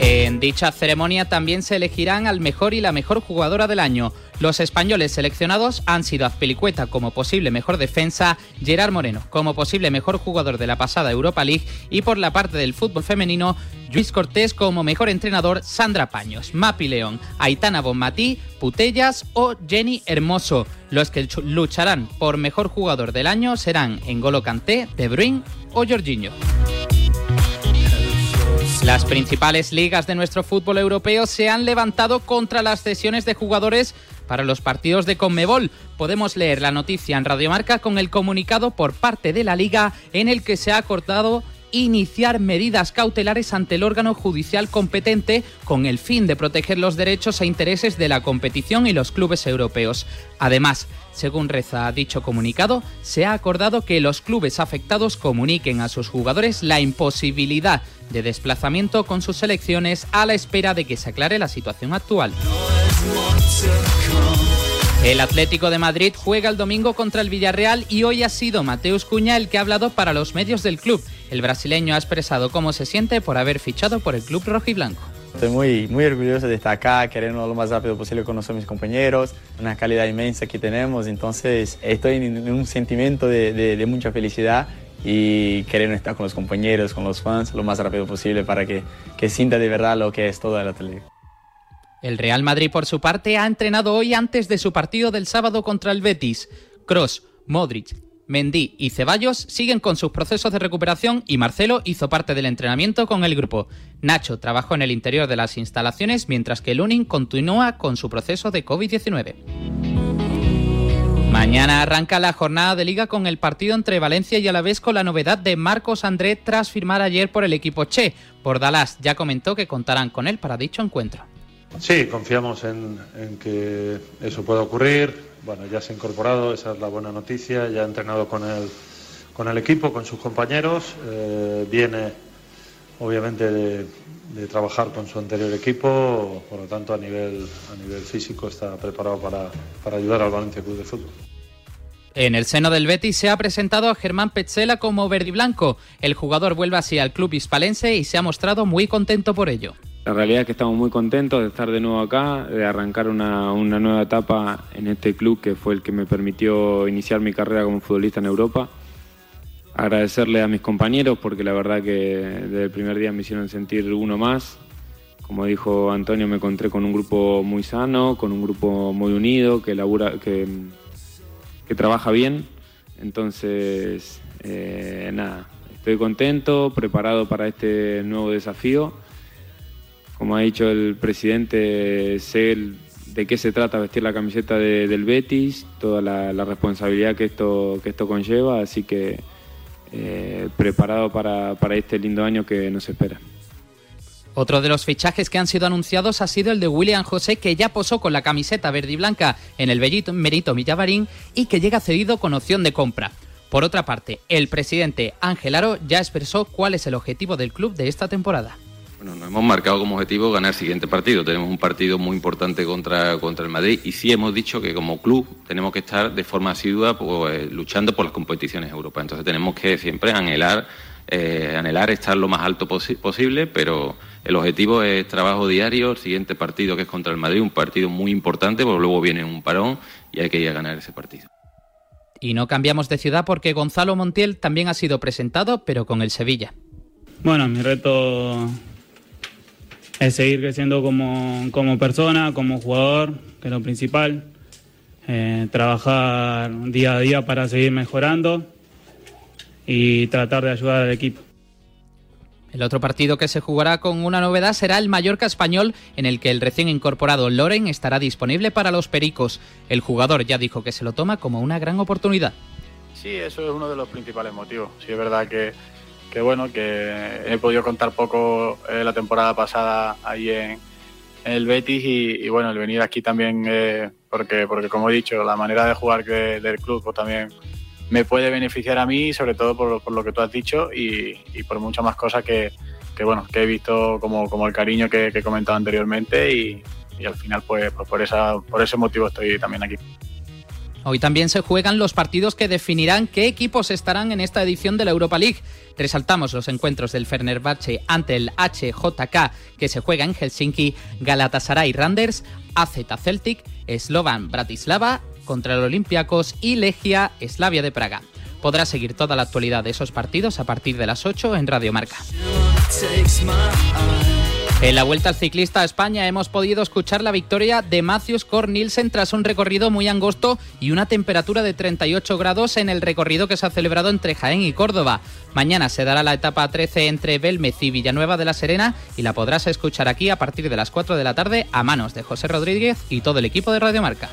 En dicha ceremonia también se elegirán al mejor y la mejor jugadora del año. Los españoles seleccionados han sido Azpilicueta como posible mejor defensa, Gerard Moreno como posible mejor jugador de la pasada Europa League y por la parte del fútbol femenino, Luis Cortés como mejor entrenador, Sandra Paños, Mapi León, Aitana Bonmatí, Putellas o Jenny Hermoso. Los que lucharán por mejor jugador del año serán Engolo Kanté, De Bruyne o Jorginho. Las principales ligas de nuestro fútbol europeo se han levantado contra las cesiones de jugadores para los partidos de Conmebol. Podemos leer la noticia en Radiomarca con el comunicado por parte de la liga en el que se ha acordado iniciar medidas cautelares ante el órgano judicial competente con el fin de proteger los derechos e intereses de la competición y los clubes europeos. Además, según reza dicho comunicado, se ha acordado que los clubes afectados comuniquen a sus jugadores la imposibilidad de desplazamiento con sus selecciones a la espera de que se aclare la situación actual. El Atlético de Madrid juega el domingo contra el Villarreal y hoy ha sido Mateus Cuña el que ha hablado para los medios del club. El brasileño ha expresado cómo se siente por haber fichado por el club rojiblanco. Estoy muy, muy orgulloso de estar acá, queriendo lo más rápido posible conocer a mis compañeros, una calidad inmensa que tenemos, entonces estoy en un sentimiento de, de- de mucha felicidad y queriendo estar con los compañeros, con los fans, lo más rápido posible para que, que sienta de verdad lo que es todo el Atlético. El Real Madrid, por su parte, ha entrenado hoy antes de su partido del sábado contra el Betis. Cross, Modric, Mendy y Ceballos siguen con sus procesos de recuperación y Marcelo hizo parte del entrenamiento con el grupo. Nacho trabajó en el interior de las instalaciones mientras que Lunin continúa con su proceso de COVID-19. Mañana arranca la jornada de liga con el partido entre Valencia y Alavés con la novedad de Marcos André tras firmar ayer por el equipo Che. Bordalás ya comentó que contarán con él para dicho encuentro. Sí, confiamos en, que eso pueda ocurrir. Bueno, ya se ha incorporado, esa es la buena noticia. Ya ha entrenado con el, con el equipo, con sus compañeros. Eh, viene, obviamente, de, de trabajar con su anterior equipo. Por lo tanto, a nivel, a nivel físico está preparado para, para ayudar al Valencia Club de Fútbol. En el seno del Betis se ha presentado a Germán Petzela como verdiblanco. El jugador vuelve así al club hispalense y se ha mostrado muy contento por ello. La realidad es que estamos muy contentos de estar de nuevo acá, de arrancar una, nueva etapa en este club que fue el que me permitió iniciar mi carrera como futbolista en Europa. Agradecerle a mis compañeros porque la verdad que desde el primer día me hicieron sentir uno más. Como dijo Antonio, me encontré con un grupo muy sano, con un grupo muy unido, que labura, trabaja bien. Entonces, eh, nada, estoy contento, preparado para este nuevo desafío. Como ha dicho el presidente, sé de qué se trata vestir la camiseta de- del Betis, toda la, responsabilidad que esto, que esto conlleva, así que eh, preparado para, para este lindo año que nos espera. Otro de los fichajes que han sido anunciados ha sido el de William José, que ya posó con la camiseta verde y blanca en el Bellito Merito Villavarín y que llega cedido con opción de compra. Por otra parte, el presidente Ángel Aro ya expresó cuál es el objetivo del club de esta temporada. Bueno, nos hemos marcado como objetivo ganar el siguiente partido. Tenemos un partido muy importante contra, contra el Madrid y sí hemos dicho que como club tenemos que estar de forma asidua pues, luchando por las competiciones europeas. Entonces tenemos que siempre anhelar, eh, anhelar estar lo más alto posi- posible, pero el objetivo es trabajo diario. El siguiente partido que es contra el Madrid, un partido muy importante, porque luego viene un parón y hay que ir a ganar ese partido. Y no cambiamos de ciudad porque Gonzalo Montiel también ha sido presentado, pero con el Sevilla. Bueno, mi reto es seguir creciendo como, como persona, como jugador, que es lo principal. Eh, trabajar día a día para seguir mejorando y tratar de ayudar al equipo. El otro partido que se jugará con una novedad será el Mallorca español, en el que el recién incorporado Loren estará disponible para los Pericos. El jugador ya dijo que se lo toma como una gran oportunidad. Sí, eso es uno de los principales motivos. Sí, es verdad que, que bueno, que he podido contar poco eh, la temporada pasada ahí en, el Betis y, y, bueno, el venir aquí también, eh, porque, porque como he dicho, la manera de jugar que, del club pues, también me puede beneficiar a mí, sobre todo por, por lo que tú has dicho y, y por muchas más cosas que, que, bueno, que he visto como, como el cariño que, que he comentado anteriormente y, y al final pues, pues por, esa, por ese motivo estoy también aquí. Hoy también se juegan los partidos que definirán qué equipos estarán en esta edición de la Europa League. Resaltamos los encuentros del Fenerbahce ante el HJK que se juega en Helsinki, Galatasaray Randers, AZ Celtic, Slovan Bratislava contra el Olympiacos y Legia Slavia de Praga. Podrá seguir toda la actualidad de esos partidos a partir de las 8 en Radio Marca. En la vuelta al ciclista a España hemos podido escuchar la victoria de Matthews Cornilsen tras un recorrido muy angosto y una temperatura de 38 grados en el recorrido que se ha celebrado entre Jaén y Córdoba. Mañana se dará la etapa 13 entre Belmez y Villanueva de la Serena y la podrás escuchar aquí a partir de las 4 de la tarde a manos de José Rodríguez y todo el equipo de Radio Marca.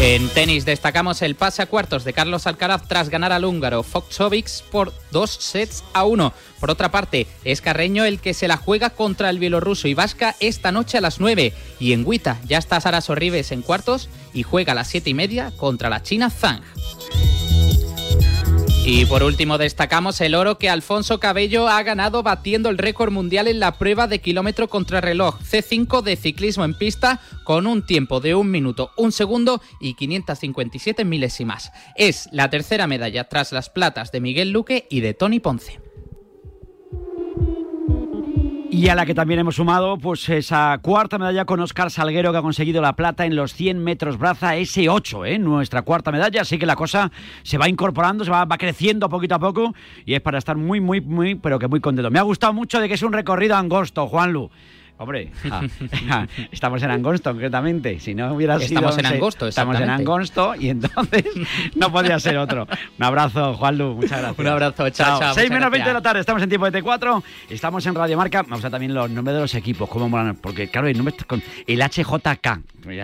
En tenis destacamos el pase a cuartos de Carlos Alcaraz tras ganar al húngaro Foxovics por dos sets a uno. Por otra parte, es Carreño el que se la juega contra el bielorruso Ibasca esta noche a las 9. Y en Huita ya está Sara Sorribes en cuartos y juega a las siete y media contra la China Zhang. Y por último destacamos el oro que Alfonso Cabello ha ganado batiendo el récord mundial en la prueba de kilómetro contrarreloj C5 de ciclismo en pista con un tiempo de un minuto, un segundo y 557 milésimas. Es la tercera medalla tras las platas de Miguel Luque y de Tony Ponce. Y a la que también hemos sumado pues esa cuarta medalla con Oscar Salguero que ha conseguido la plata en los 100 metros braza S8, ¿eh? nuestra cuarta medalla, así que la cosa se va incorporando, se va, va, creciendo poquito a poco y es para estar muy, muy, muy, pero que muy contento. Me ha gustado mucho de que es un recorrido angosto, Juanlu. Hombre, estamos en Angosto concretamente. Si no hubiera estamos sido. en Angosto, Estamos en Angosto y entonces no podía ser otro. Un abrazo, Juanlu, muchas gracias. Un abrazo, chao, chao. 6 menos 20 de la tarde, estamos en tiempo de T4, estamos en Radio Marca. Vamos a también los nombres de los equipos, cómo molan, porque claro, el nombre con el HJK.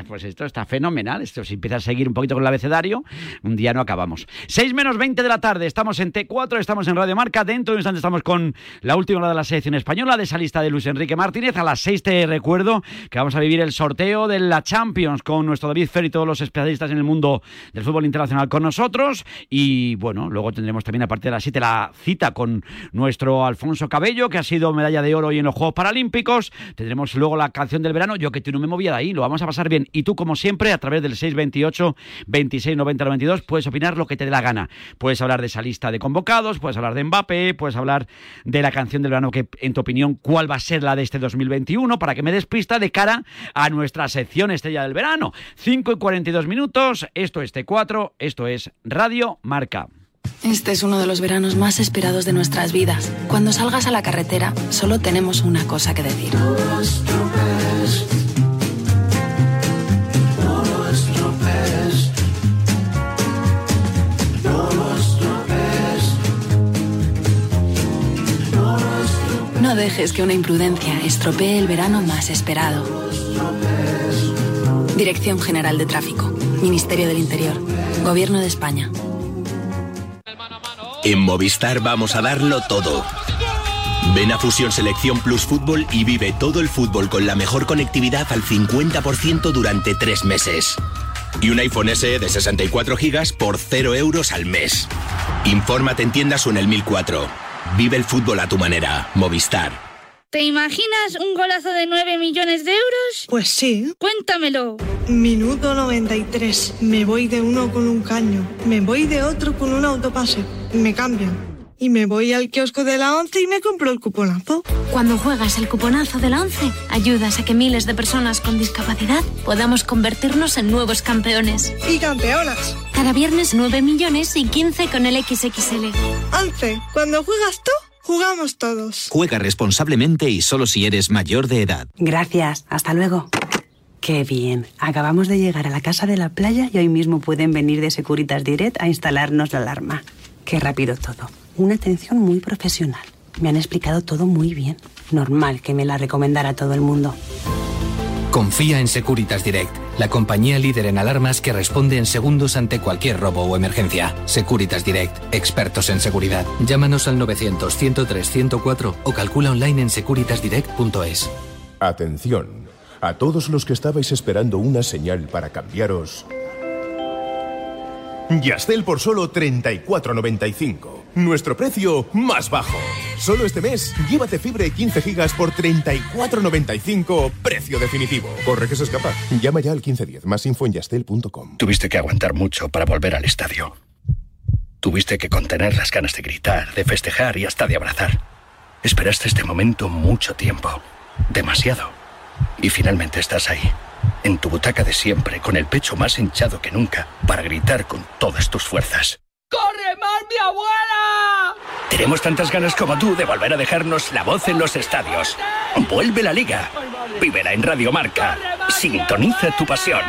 Pues esto está fenomenal. Esto si empieza a seguir un poquito con el abecedario, un día no acabamos. 6 menos 20 de la tarde, estamos en T4, estamos en Radio Marca. Dentro de un instante estamos con la última hora de la selección española, de esa lista de Luis Enrique Martínez. A las 6 te recuerdo que vamos a vivir el sorteo de la Champions con nuestro David Fer y todos los especialistas en el mundo del fútbol internacional con nosotros. Y bueno, luego tendremos también a partir de las 7 la cita con nuestro Alfonso Cabello, que ha sido medalla de oro hoy en los Juegos Paralímpicos. Tendremos luego la canción del verano, yo que tú no me movía de ahí, lo vamos a pasar bien. Y tú, como siempre, a través del 628 26 90 92, puedes opinar lo que te dé la gana. Puedes hablar de esa lista de convocados, puedes hablar de Mbappé, puedes hablar de la canción del verano, que en tu opinión, ¿cuál va a ser la de este 2021? Para que me des pista de cara a nuestra sección estrella del verano. 5 y 42 minutos, esto es T4, esto es Radio Marca. Este es uno de los veranos más esperados de nuestras vidas. Cuando salgas a la carretera, solo tenemos una cosa que decir. No dejes que una imprudencia estropee el verano más esperado. Dirección General de Tráfico, Ministerio del Interior, Gobierno de España. En Movistar vamos a darlo todo. Ven a Fusión Selección Plus Fútbol y vive todo el fútbol con la mejor conectividad al 50% durante tres meses. Y un iPhone SE de 64 GB por 0 euros al mes. Infórmate en tiendas o en el 1004. Vive el fútbol a tu manera. Movistar. ¿Te imaginas un golazo de 9 millones de euros? Pues sí. Cuéntamelo. Minuto 93. Me voy de uno con un caño. Me voy de otro con un autopase. Me cambian. Y me voy al kiosco de la 11 y me compro el cuponazo. Cuando juegas el cuponazo de la 11, ayudas a que miles de personas con discapacidad podamos convertirnos en nuevos campeones. Y campeonas. Cada viernes 9 millones y 15 con el XXL. 11. Cuando juegas tú, jugamos todos. Juega responsablemente y solo si eres mayor de edad. Gracias. Hasta luego. Qué bien. Acabamos de llegar a la casa de la playa y hoy mismo pueden venir de Securitas Direct a instalarnos la alarma. Qué rápido todo. Una atención muy profesional. Me han explicado todo muy bien. Normal que me la recomendara todo el mundo. Confía en Securitas Direct, la compañía líder en alarmas que responde en segundos ante cualquier robo o emergencia. Securitas Direct, expertos en seguridad. Llámanos al 900-103-104 o calcula online en securitasdirect.es. Atención. A todos los que estabais esperando una señal para cambiaros. Yastel por solo 34.95. Nuestro precio más bajo. Solo este mes, llévate fibra y 15 gigas por 34.95, precio definitivo. Corre que se escapa. Llama ya al 1510, más info en yastel.com. Tuviste que aguantar mucho para volver al estadio. Tuviste que contener las ganas de gritar, de festejar y hasta de abrazar. Esperaste este momento mucho tiempo. Demasiado. Y finalmente estás ahí, en tu butaca de siempre, con el pecho más hinchado que nunca, para gritar con todas tus fuerzas. ¡Corre más, mi abuela! Tenemos tantas ganas como tú de volver a dejarnos la voz en los estadios. Vuelve la liga. Vívela en Radio Marca. Sintoniza tu pasión.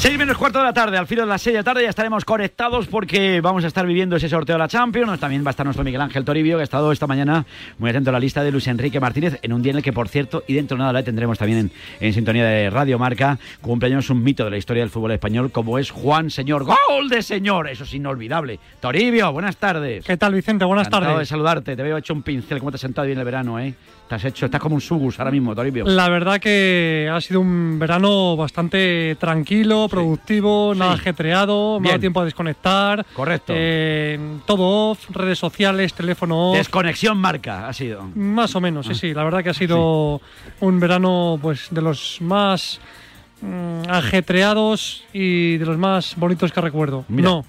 Seis menos cuarto de la tarde, al filo de las seis de la tarde ya estaremos conectados porque vamos a estar viviendo ese sorteo de la Champions. También va a estar nuestro Miguel Ángel Toribio, que ha estado esta mañana muy atento a la lista de Luis Enrique Martínez, en un día en el que, por cierto, y dentro de nada la tendremos también en, en sintonía de Radio Marca, cumpleaños un mito de la historia del fútbol español, como es Juan Señor. ¡Gol de señor! Eso es inolvidable. Toribio, buenas tardes. ¿Qué tal, Vicente? Buenas Encantado tardes. de saludarte. Te veo hecho un pincel, cómo te has sentado bien el verano, ¿eh? Has hecho, estás como un sugus ahora mismo, Toribio. La verdad que ha sido un verano bastante tranquilo, productivo, nada ajetreado, me ha dado tiempo a desconectar. Correcto. Eh, todo off, redes sociales, teléfono off. Desconexión marca ha sido. Más o menos, sí, Ah. sí. La verdad que ha sido un verano pues de los más mm, ajetreados y de los más bonitos que recuerdo. Mira. No.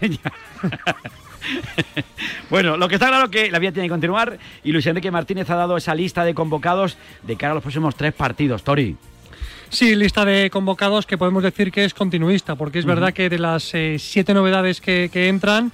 Bueno, lo que está claro es que la vida tiene que continuar y Luis Enrique Martínez ha dado esa lista de convocados de cara a los próximos tres partidos. Tori. Sí, lista de convocados que podemos decir que es continuista, porque es verdad que de las eh, siete novedades que, que entran,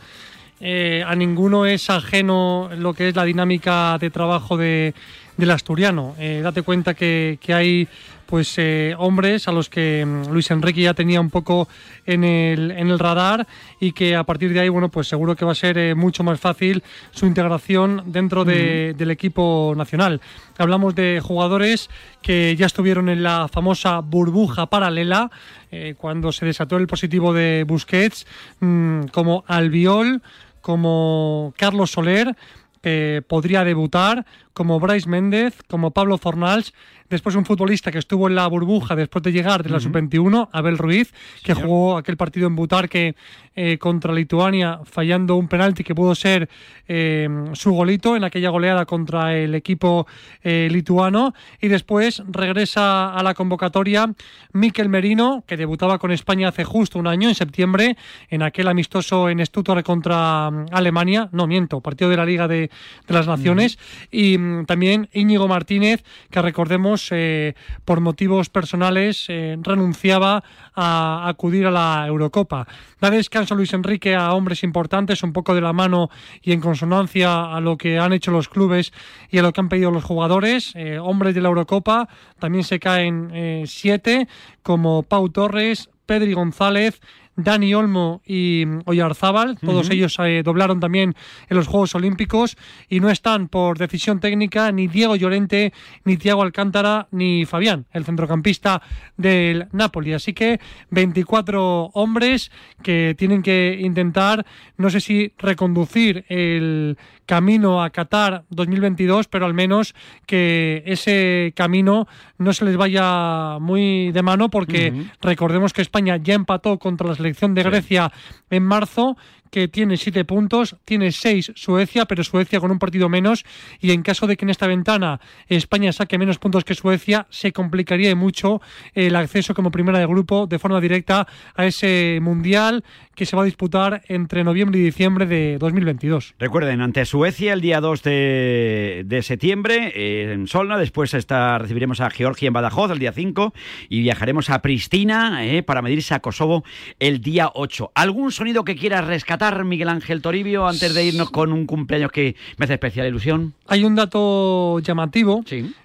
eh, a ninguno es ajeno lo que es la dinámica de trabajo de, del asturiano. Eh, date cuenta que, que hay pues eh, hombres a los que mm, Luis Enrique ya tenía un poco en el, en el radar y que a partir de ahí, bueno, pues seguro que va a ser eh, mucho más fácil su integración dentro de- del equipo nacional. Hablamos de jugadores que ya estuvieron en la famosa burbuja paralela eh, cuando se desató el positivo de Busquets, mm, como Albiol, como Carlos Soler, que podría debutar, como Bryce Méndez, como Pablo Fornals, después un futbolista que estuvo en la burbuja después de llegar de la Ujú. sub-21, Abel Ruiz, que Señor. jugó aquel partido en Butarque eh, contra Lituania, fallando un penalti que pudo ser eh, su golito en aquella goleada contra el equipo eh, lituano. Y después regresa a la convocatoria Miquel Merino, que debutaba con España hace justo un año, en septiembre, en aquel amistoso en Stuttgart contra mm, Alemania. No, miento, partido de la Liga de, de las Naciones. Y mm, también Íñigo Martínez, que recordemos, eh, por motivos personales, eh, renunciaba a acudir a la Eurocopa. Da descanso Luis Enrique a hombres importantes, un poco de la mano y en consonancia a lo que han hecho los clubes y a lo que han pedido los jugadores. Eh, hombres de la Eurocopa también se caen siete, como Pau Torres, Pedri González, Dani Olmo y Oyarzábal. Todos ellos eh, doblaron también en los Juegos Olímpicos y no están por decisión técnica ni Diego Llorente, ni Tiago Alcántara, ni Fabián, el centrocampista del Napoli. Así que 24 hombres que tienen que intentar, no sé si reconducir el camino a Qatar 2022, pero al menos que ese camino no se les vaya muy de mano porque recordemos que España ya empató contra la selección de Grecia en marzo que tiene siete puntos, tiene seis Suecia, pero Suecia con un partido menos, y en caso de que en esta ventana España saque menos puntos que Suecia, se complicaría mucho el acceso como primera de grupo de forma directa a ese mundial que se va a disputar entre noviembre y diciembre de 2022. Recuerden, ante Suecia el día 2 de, de septiembre eh, en Solna, después está, recibiremos a Georgia en Badajoz el día 5 y viajaremos a Pristina eh, para medirse a Kosovo el día 8. ¿Algún sonido que quieras rescatar, Miguel Ángel Toribio, antes de irnos con un cumpleaños que me hace especial ilusión? Hay un dato llamativo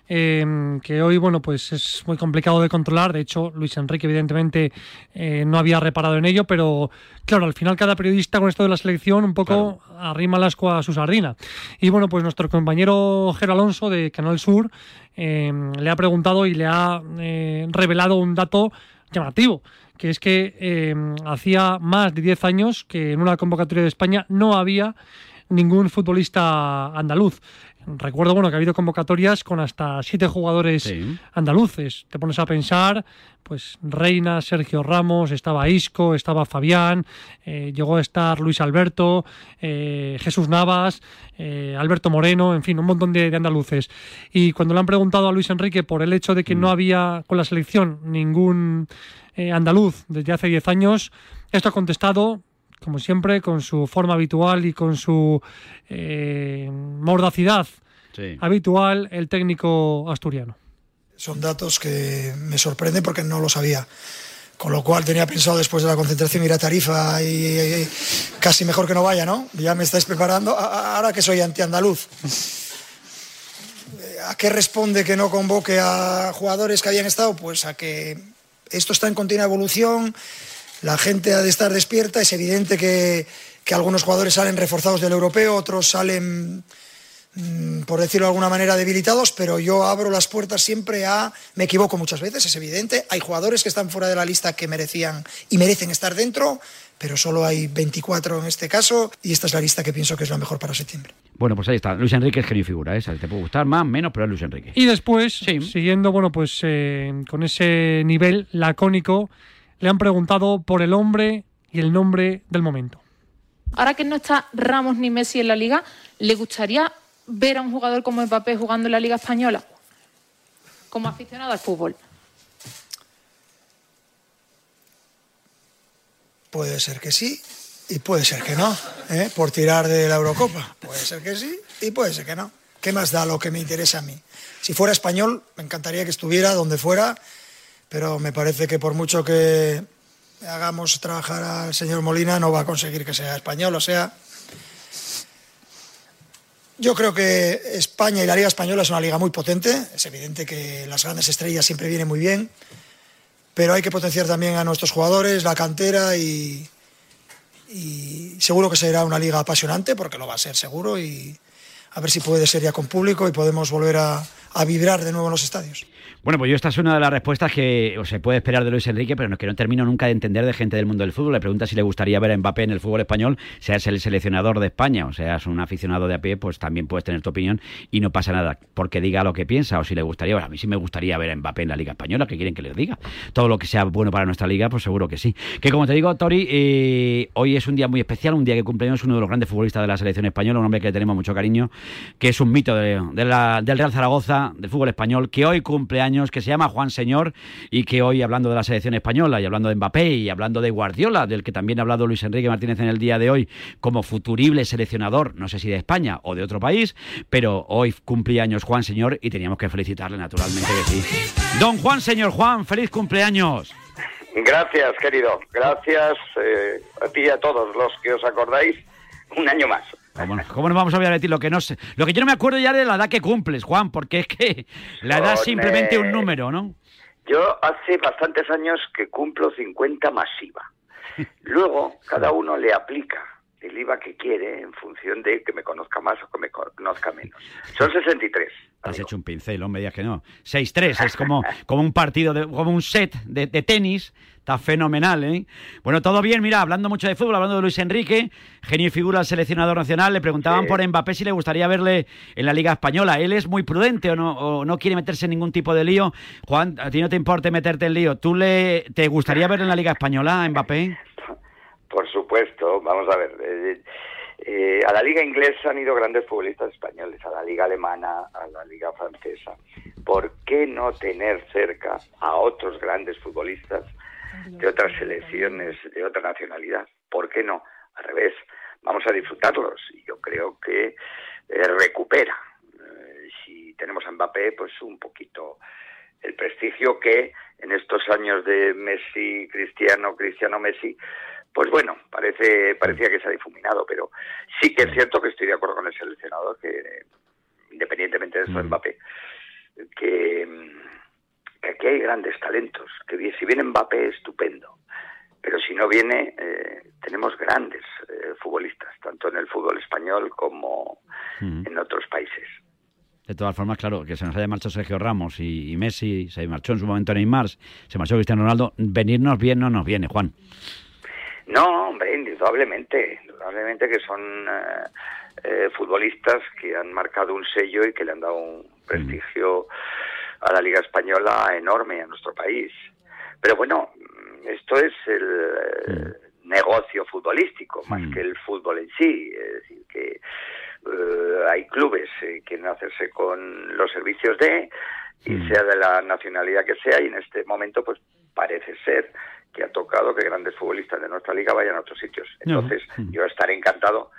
eh, que hoy, bueno, pues es muy complicado de controlar. De hecho, Luis Enrique, evidentemente, eh, no había reparado en ello, pero claro, al final cada periodista con esto de la selección un poco arrima la ascua a su sardina. Y bueno, pues nuestro compañero Ger Alonso de Canal Sur eh, le ha preguntado y le ha eh, revelado un dato llamativo que es que eh, hacía más de 10 años que en una convocatoria de España no había ningún futbolista andaluz. Recuerdo bueno que ha habido convocatorias con hasta siete jugadores andaluces. Te pones a pensar, pues Reina, Sergio Ramos, estaba Isco, estaba Fabián, eh, llegó a estar Luis Alberto, eh, Jesús Navas, eh, Alberto Moreno, en fin, un montón de, de andaluces. Y cuando le han preguntado a Luis Enrique por el hecho de que no había con la selección ningún eh, andaluz desde hace 10 años, esto ha contestado como siempre, con su forma habitual y con su eh, mordacidad habitual, el técnico asturiano. Son datos que me sorprenden porque no lo sabía. Con lo cual tenía pensado después de la concentración ir a Tarifa y, y casi mejor que no vaya, ¿no? Ya me estáis preparando. A- a- Ahora que soy antiandaluz. ¿A qué responde que no convoque a jugadores que habían estado? Pues a que esto está en continua evolución, la gente ha de estar despierta, es evidente que, que algunos jugadores salen reforzados del europeo, otros salen mm, por decirlo de alguna manera, debilitados, pero yo abro las puertas siempre a... Me equivoco muchas veces, es evidente. Hay jugadores que están fuera de la lista que merecían y merecen estar dentro, pero solo hay 24 en este caso y esta es la lista que pienso que es la mejor para septiembre. Bueno, pues ahí está. Luis Enrique es genio y figura, ¿eh? ¿sabes? Te puede gustar más, menos, pero es Luis Enrique. Y después, siguiendo, bueno, pues eh, con ese nivel lacónico, le han preguntado por el hombre y el nombre del momento. Ahora que no está Ramos ni Messi en la liga, ¿le gustaría ver a un jugador como Mbappé jugando en la liga española? Como aficionado al fútbol. Puede ser que sí y puede ser que no, ¿eh? por tirar de la Eurocopa. Puede ser que sí y puede ser que no. ¿Qué más da lo que me interesa a mí? Si fuera español, me encantaría que estuviera donde fuera, pero me parece que por mucho que hagamos trabajar al señor Molina, no va a conseguir que sea español. O sea, yo creo que España y la Liga Española es una liga muy potente. Es evidente que las grandes estrellas siempre vienen muy bien, pero hay que potenciar también a nuestros jugadores, la cantera y, seguro que será una liga apasionante, porque lo va a ser seguro, y a ver si puede ser ya con público y podemos volver a vibrar de nuevo en los estadios. Bueno, pues yo esta es una de las respuestas que se puede esperar de Luis Enrique, pero no, que no termino nunca de entender de gente del mundo del fútbol. Le pregunta si le gustaría ver a Mbappé en el fútbol español, seas el seleccionador de España o seas un aficionado de a pie, pues también puedes tener tu opinión y no pasa nada porque diga lo que piensa o si le gustaría. Bueno, a mí sí me gustaría ver a Mbappé en la Liga Española, que quieren que les diga. Todo lo que sea bueno para nuestra liga, pues seguro que sí. Que como te digo, Tori, eh, hoy es un día muy especial, un día que cumpleaños uno de los grandes futbolistas de la selección española, un hombre que le tenemos mucho cariño, que es un mito de, del Real Zaragoza, del fútbol español, que hoy cumpleaños, que se llama Juan Señor y que hoy, hablando de la selección española y hablando de Mbappé y hablando de Guardiola, del que también ha hablado Luis Enrique Martínez en el día de hoy, como futurible seleccionador, no sé si de España o de otro país, pero hoy cumplía años Juan Señor y teníamos que felicitarle naturalmente que sí. Don Juan Señor Juan, feliz cumpleaños. Gracias, querido. Gracias eh, a ti y a todos los que os acordáis. Un año más. ¿Cómo, cómo nos vamos a olvidar de ti? Lo que, no sé, lo que yo no me acuerdo ya de la edad que cumples, Juan, porque es que la edad es simplemente un número, ¿no? Yo hace bastantes años que cumplo 50 masiva. Luego, cada uno le aplica el IVA que quiere en función de que me conozca más o que me conozca menos. Son 63. Has hecho un pincel, no me digas que no. 6-3, es como, como un partido, de, como un set de, de tenis. Está fenomenal, ¿eh? Bueno, todo bien, mira, hablando mucho de fútbol, hablando de Luis Enrique, genio y figura al seleccionador nacional, le preguntaban por Mbappé si le gustaría verle en la Liga Española. ¿Él es muy prudente o no, o no quiere meterse en ningún tipo de lío? Juan, a ti no te importa meterte en lío. ¿Tú le, te gustaría verle en la Liga Española a Mbappé? Por supuesto, vamos a ver. eh, eh, a la liga inglesa han ido grandes futbolistas españoles, a la liga alemana, a la liga francesa. ¿Por qué no tener cerca a otros grandes futbolistas de otras selecciones, de otra nacionalidad? ¿Por qué no? Al revés, vamos a disfrutarlos y yo creo que eh, recupera. Si tenemos a Mbappé, pues un poquito el prestigio que en estos años de Messi, Cristiano, Cristiano, Messi, pues bueno, parece parecía que se ha difuminado, pero sí que es cierto que estoy de acuerdo con el seleccionador que independientemente de eso de Mbappé, que, mm, que aquí hay grandes talentos, que si viene Mbappé estupendo, pero si no viene eh, tenemos grandes eh, futbolistas, tanto en el fútbol español como en otros países. De todas formas, claro, que se nos haya marchado Sergio Ramos y, y Messi, se marchó en su momento Neymar, se marchó Cristiano Ronaldo, venirnos bien no nos viene, Juan. No, hombre, indudablemente, indudablemente que son eh, eh, futbolistas que han marcado un sello y que le han dado un prestigio a la Liga Española enorme a nuestro país. Pero bueno, mm, esto es el eh, negocio futbolístico más que el fútbol en sí. Es decir, que eh, hay clubes que quieren hacerse con los servicios de, y sea de la nacionalidad que sea, y en este momento pues parece ser que ha tocado que grandes futbolistas de nuestra liga vayan a otros sitios. Entonces, yo estaré encantado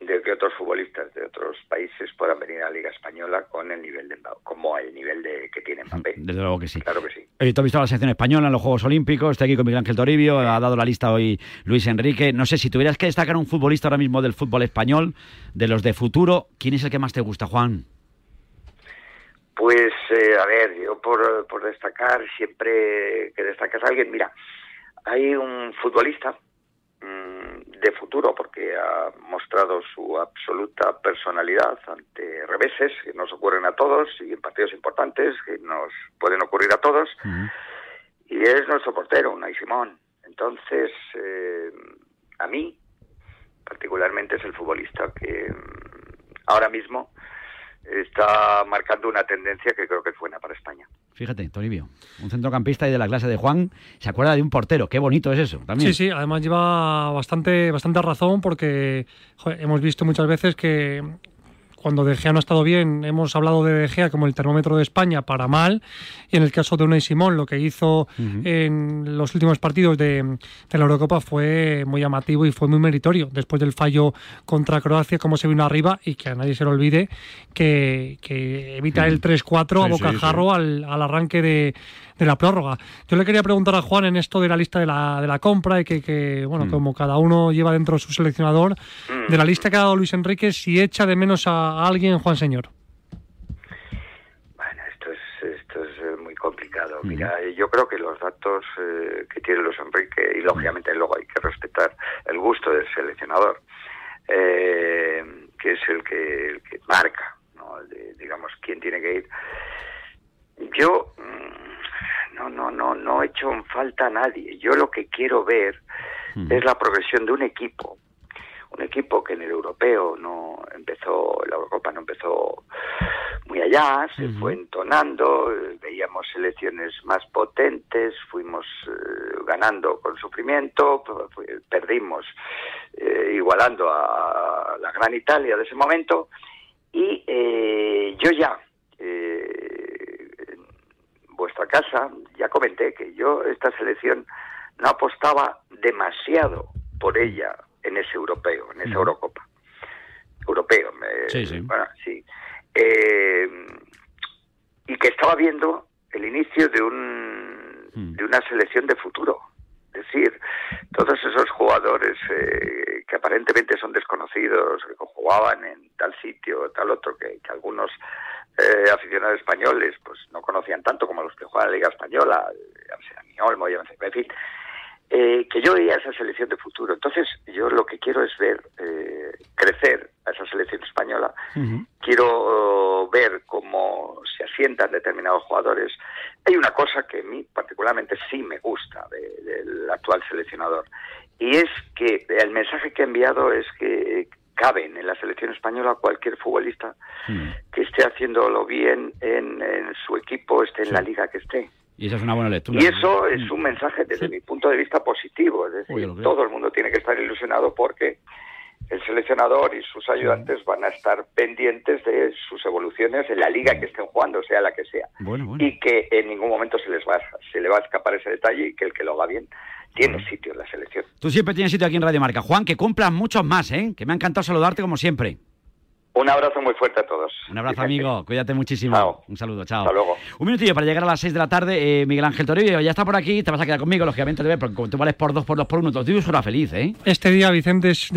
de que otros futbolistas de otros países puedan venir a la Liga Española con el nivel de como el nivel de que tiene Mbappé. Desde luego que sí. Claro que sí. Oye, tú has visto a la selección española en los Juegos Olímpicos, está aquí con Miguel Ángel Toribio, ha dado la lista hoy Luis Enrique. No sé, si tuvieras que destacar un futbolista ahora mismo del fútbol español, de los de futuro, ¿quién es el que más te gusta, Juan? Pues, eh, a ver, yo por, por destacar, siempre que destacas a alguien, mira, hay un futbolista mm, de futuro porque ha mostrado su absoluta personalidad ante reveses que nos ocurren a todos y en partidos importantes que nos pueden ocurrir a todos y es nuestro portero, Unai Simón. Entonces, eh, a mí particularmente es el futbolista que mm, ahora mismo está marcando una tendencia que creo que es buena para España. Fíjate, Toribio, un centrocampista y de la clase de Juan se acuerda de un portero. Qué bonito es eso también. Sí, sí, además lleva bastante, bastante razón porque joder, hemos visto muchas veces que cuando De Gea no ha estado bien, hemos hablado de De Gea como el termómetro de España para mal, y en el caso de Unai Simón, lo que hizo en los últimos partidos de, de la Eurocopa fue muy llamativo y fue muy meritorio, después del fallo contra Croacia, cómo se vino arriba, y que a nadie se le olvide que, que evita el 3-4 a Sí, sí, bocajarro al, al arranque de, de la prórroga. Yo le quería preguntar a Juan en esto de la lista de la, de la compra y que, que, bueno, Mm. como cada uno lleva dentro su seleccionador, de la lista que ha dado Luis Enrique, si echa de menos a, a alguien, Juan Señor. Esto es, esto es eh, muy complicado. Mira, eh, yo creo que los datos eh, que tiene Luis Enrique, y lógicamente luego hay que respetar el gusto del seleccionador, eh, que es el que, el que marca, ¿no? El de, digamos, quién tiene que ir. Yo mm, no, no, no, no he hecho en falta a nadie. Yo lo que quiero ver es la progresión de un equipo un equipo que en el europeo no empezó, la Eurocopa no empezó muy allá, se fue entonando, veíamos selecciones más potentes, fuimos eh, ganando con sufrimiento, perdimos eh, igualando a la gran Italia de ese momento y eh, yo ya eh, en vuestra casa ya comenté que yo esta selección no apostaba demasiado por ella en ese europeo, en esa Eurocopa. Europeo, me- Sí, sí. bueno, sí. Eh, y que estaba viendo el inicio de un de una selección de futuro. Es decir, todos esos jugadores eh, que aparentemente son desconocidos, que jugaban en tal sitio, tal otro, que, que algunos eh, aficionados españoles pues no conocían tanto como los que juegan la Liga Española, Dani Olmo, en fin, eh, que yo veía esa selección de futuro. Entonces, yo lo que quiero es ver eh, crecer a esa selección española. Quiero uh, ver cómo se asientan determinados jugadores. Hay una cosa que a mí particularmente sí me gusta de- del actual seleccionador y es que el mensaje que ha enviado es que caben en la selección española cualquier futbolista que esté haciéndolo bien en, en su equipo, esté en la liga que esté. Y esa es una buena lectura. Y eso es un mensaje desde mi punto de vista positivo, es decir, Uy, todo el mundo tiene que estar ilusionado porque el seleccionador y sus ayudantes van a estar pendientes de sus evoluciones en la liga que estén jugando, sea la que sea. Bueno, bueno. Y que en ningún momento se les va se le va a escapar ese detalle y que el que lo haga bien tiene sitio en la selección. Tú siempre tienes sitio aquí en Radio Marca. Juan, que cumplan muchos más, ¿eh? Que me ha encantado saludarte como siempre. Un abrazo muy fuerte a todos. Un abrazo, Vicente. amigo. Cuídate muchísimo. Un saludo, chao. Hasta luego. Un minutillo para llegar a las 6 de la tarde. Eh, Miguel Ángel Toribio ya está por aquí. Te vas a quedar conmigo, lógicamente, porque como tú vales por dos, por dos, por uno. Tuyo suena feliz, ¿eh? Este día, Vicente, es